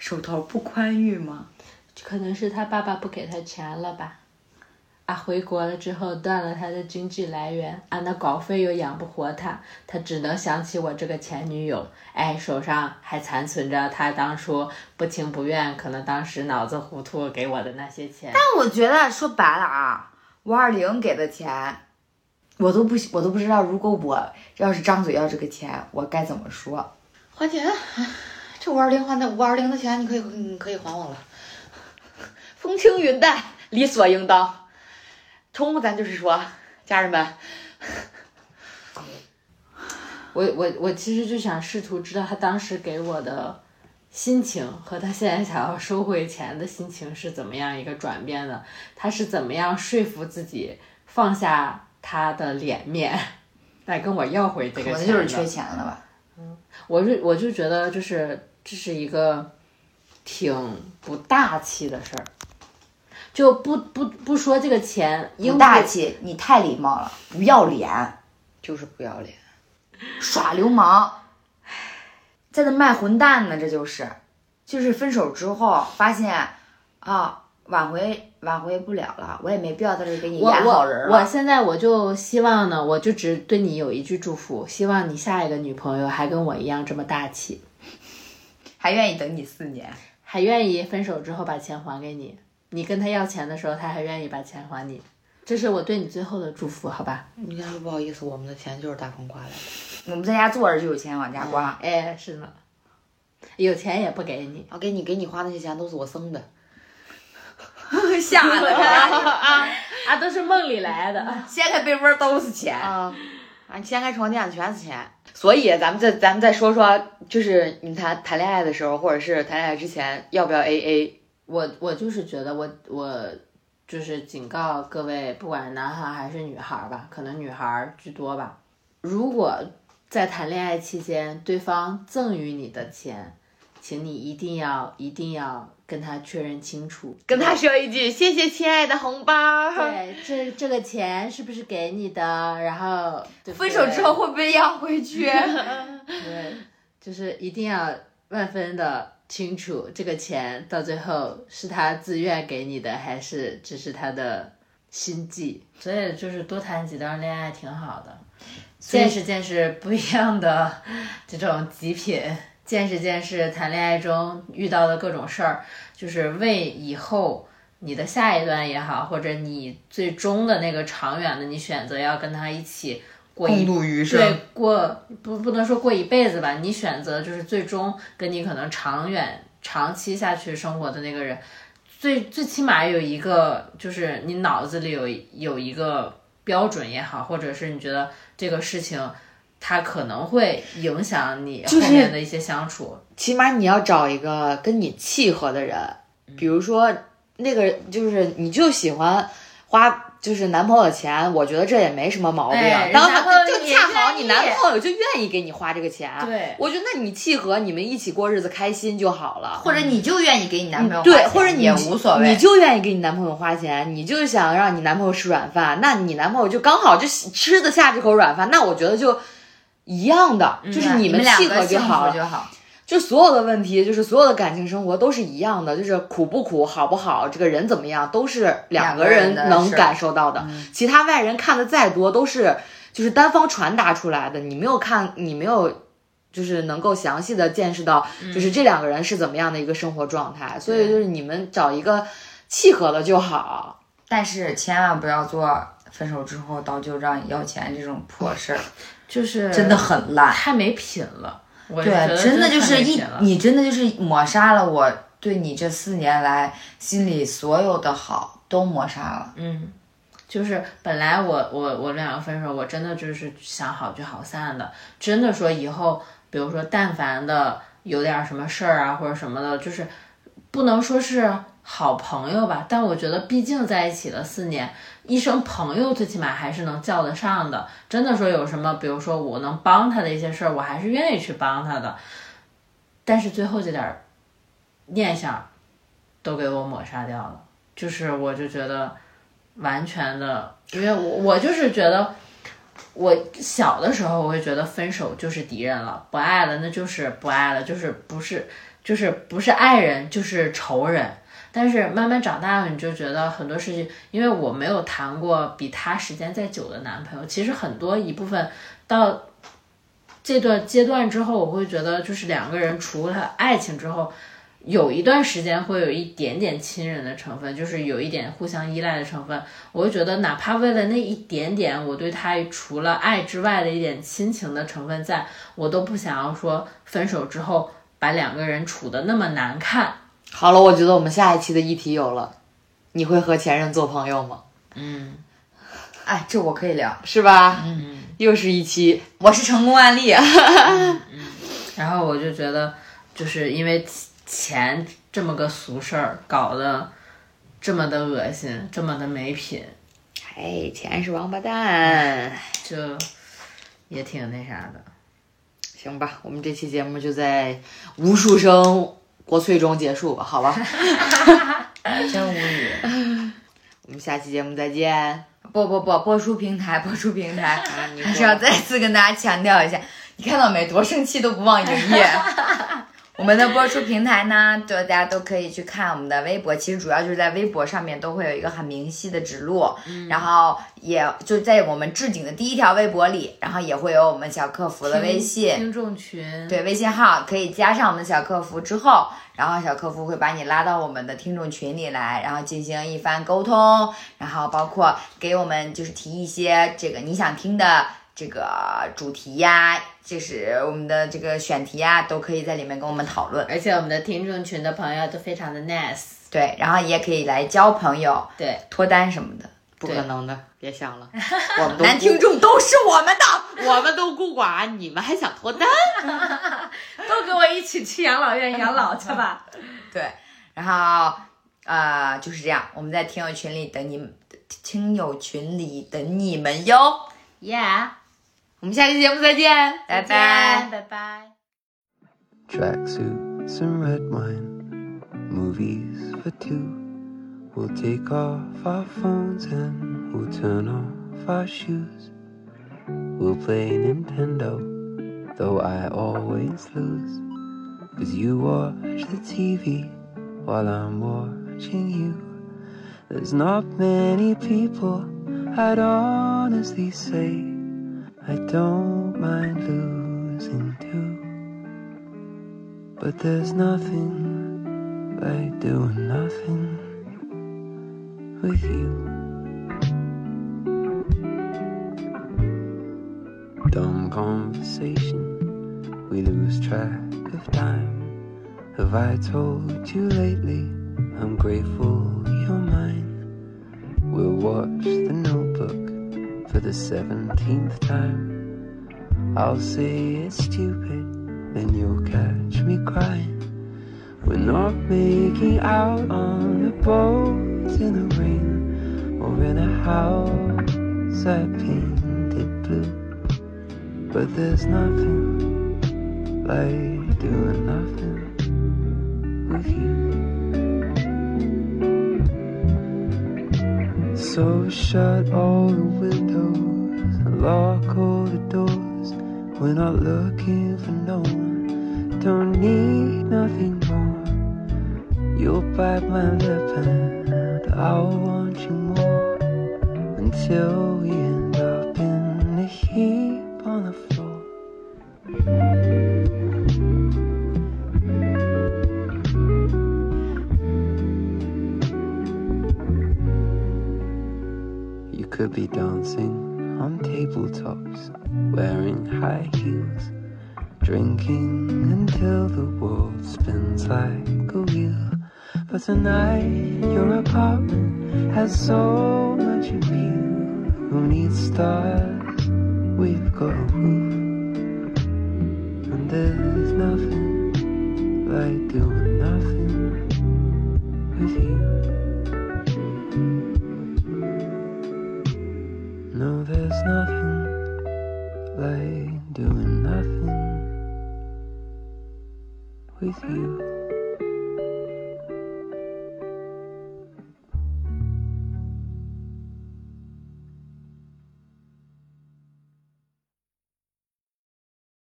手头不宽裕吗？可能是他爸爸不给他钱了吧？啊，回国了之后断了他的经济来源，啊，那稿费又养不活他，他只能想起我这个前女友，哎，手上还残存着他当初不情不愿，可能当时脑子糊涂给我的那些钱。但我觉得说白了啊，五二零给的钱，我都不我都不知道，如果我要是张嘴要这个钱，我该怎么说？还钱，这五二零还的五二零的钱，你可以你可以还我了。风轻云淡，理所应当。冲，咱就是说，家人们，我我我其实就想试图知道他当时给我的心情和他现在想要收回钱的心情是怎么样一个转变的，他是怎么样说服自己放下他的脸面，来跟我要回这个钱的。能就是缺钱了吧。我就我就觉得就是这是一个挺不大气的事儿，就不不不说这个钱应不大气，你太礼貌了，不要脸，就是不要脸。耍流氓，在那卖混蛋呢，这就是，就是分手之后发现，啊，挽回挽回不了了，我也没必要在这给你我演好人了。我我现在我就希望呢，我就只对你有一句祝福，希望你下一个女朋友还跟我一样这么大气，还愿意等你四年。还愿意分手之后把钱还给你。你跟他要钱的时候，他还愿意把钱还你，这是我对你最后的祝福，好吧？你跟他说不好意思，我们的钱就是大风刮来的。我们在家坐着就有钱往家刮，哎，是呢，有钱也不给你。啊，给你给你花那些钱都是我生的。吓得 他。啊啊，都是梦里来的。掀开被窝都是钱。啊，啊，掀开床垫子全是钱。所以咱们再咱们再说说，就是你谈谈恋爱的时候，或者是谈恋爱之前，要不要 A A？我我就是觉得我我就是警告各位，不管男孩还是女孩吧，可能女孩居多吧。如果在谈恋爱期间，对方赠予你的钱，请你一定要一定要跟他确认清楚，跟他说一句谢谢亲爱的红包。对这这个钱是不是给你的？然后分手之后会不会要回去？对，就是一定要万分的清楚，这个钱到最后是他自愿给你的，还是只是他的心计？所以就是多谈几段恋爱挺好的，见识见识不一样的这种极品，见识见识谈恋爱中遇到的各种事儿，就是为以后。你的下一段也好，或者你最终的那个长远的，你选择要跟他一起过一度余对，过不不能说过一辈子吧，你选择就是最终跟你可能长远、长期下去生活的那个人，最最起码有一个，就是你脑子里有有一个标准也好，或者是你觉得这个事情它可能会影响你后面的一些相处。起码你要找一个跟你契合的人，比如说那个就是你就喜欢花。就是男朋友的钱，我觉得这也没什么毛病。哎然后他就恰好你男朋友就愿意给你花这个钱，对我觉得那你契合，你们一起过日子开心就好了。或者你就愿意给你男朋友花对，或者你也无所谓，你就愿意给你男朋友花钱，你就想让你男朋友吃软饭，那你男朋友就刚好就吃得下这口软饭，那我觉得就一样的，就是你们契合。就好。就所有的问题，就是所有的感情生活都是一样的，就是苦不苦，好不好，这个人怎么样，都是两个人能感受到的。其他外人看的再多，都是就是单方传达出来的，你没有看，你没有。就是能够详细的见识到，就是这两个人是怎么样的一个生活状态，所以就是你们找一个契合的就好。但是千万不要做分手之后到就让你要钱这种破事儿，就是真的很烂。太没品了。我觉得对，真的就是一你真的就是抹杀了我对你这四年来心里所有的好都抹杀了。嗯，就是本来我我我们两个分手，我真的就是想好聚好散的，真的说以后，比如说但凡的有点什么事儿啊或者什么的，就是不能说是好朋友吧，但我觉得毕竟在一起了四年，一生朋友最起码还是能叫得上的。真的说有什么，比如说我能帮他的一些事儿，我还是愿意去帮他的。但是最后这点念想都给我抹杀掉了，就是我就觉得完全的，因为我我就是觉得。我小的时候，我会觉得分手就是敌人了，不爱了那就是不爱了，就是不是就是不是爱人就是仇人。但是慢慢长大了，你就觉得很多事情，因为我没有谈过比他时间再久的男朋友，其实很多一部分到这段阶段之后，我会觉得就是两个人除了爱情之后，有一段时间会有一点点亲人的成分，就是有一点互相依赖的成分。我会觉得，哪怕为了那一点点，我对他除了爱之外的一点亲情的成分在，我都不想要说分手之后把两个人处的那么难看。好了，我觉得我们下一期的议题有了，你会和前任做朋友吗？嗯，哎，这我可以聊，是吧？嗯，又是一期，我是成功案例。然后我就觉得，就是因为钱这么个俗事儿，搞得这么的恶心，这么的没品，哎，钱是王八蛋。就也挺那啥的。行吧，我们这期节目就在无数声国粹中结束吧，好吧？真无语。我们下期节目再见。不不不，播出平台，播出平台，还是要再次跟大家强调一下，你看到没？多生气都不忘营业。我们的播出平台呢，就大家都可以去看我们的微博，其实主要就是在微博上面都会有一个很明细的指路，然后也就在我们置顶的第一条微博里，然后也会有我们小客服的微信，听众群，对，微信号可以加上我们的小客服之后，然后小客服会把你拉到我们的听众群里来，然后进行一番沟通，然后包括给我们就是提一些这个你想听的这个主题呀，就是我们的这个选题呀，都可以在里面跟我们讨论。而且我们的听众群的朋友都非常的 nice，对，然后也可以来交朋友、对，脱单什么的。不可能的，别想了，我们都 男听众都是我们的。我们都孤寡，你们还想脱单？都跟我一起去养老院养老去吧。对，然后呃就是这样，我们在听友群里等你们，听友群里等你们哟，Yeah，我们下期节目再见，拜拜。拜拜。 Tracksuits and red wine, movies for two. We'll take off our phones and we'll turn off our shoes. We'll play Nintendo, though I always lose. Cause you watch the TV while I'm watching you. There's not many people I'd honestly say I don't mind losing to. But there's nothing like doing nothing with you. Dumb conversation, we lose track of time. Have I told you lately? I'm grateful you're mine. We'll watch the notebook for the seventeenth time. I'll say it's stupid then you'll catch me crying. We're not making out on the boat in the rain or in a house I painted blue. But there's nothing like doing nothing with you. So shut all the windows and lock all the doors. We're not looking for no one, don't need nothing more. You'll bite my lip and I'll want you more until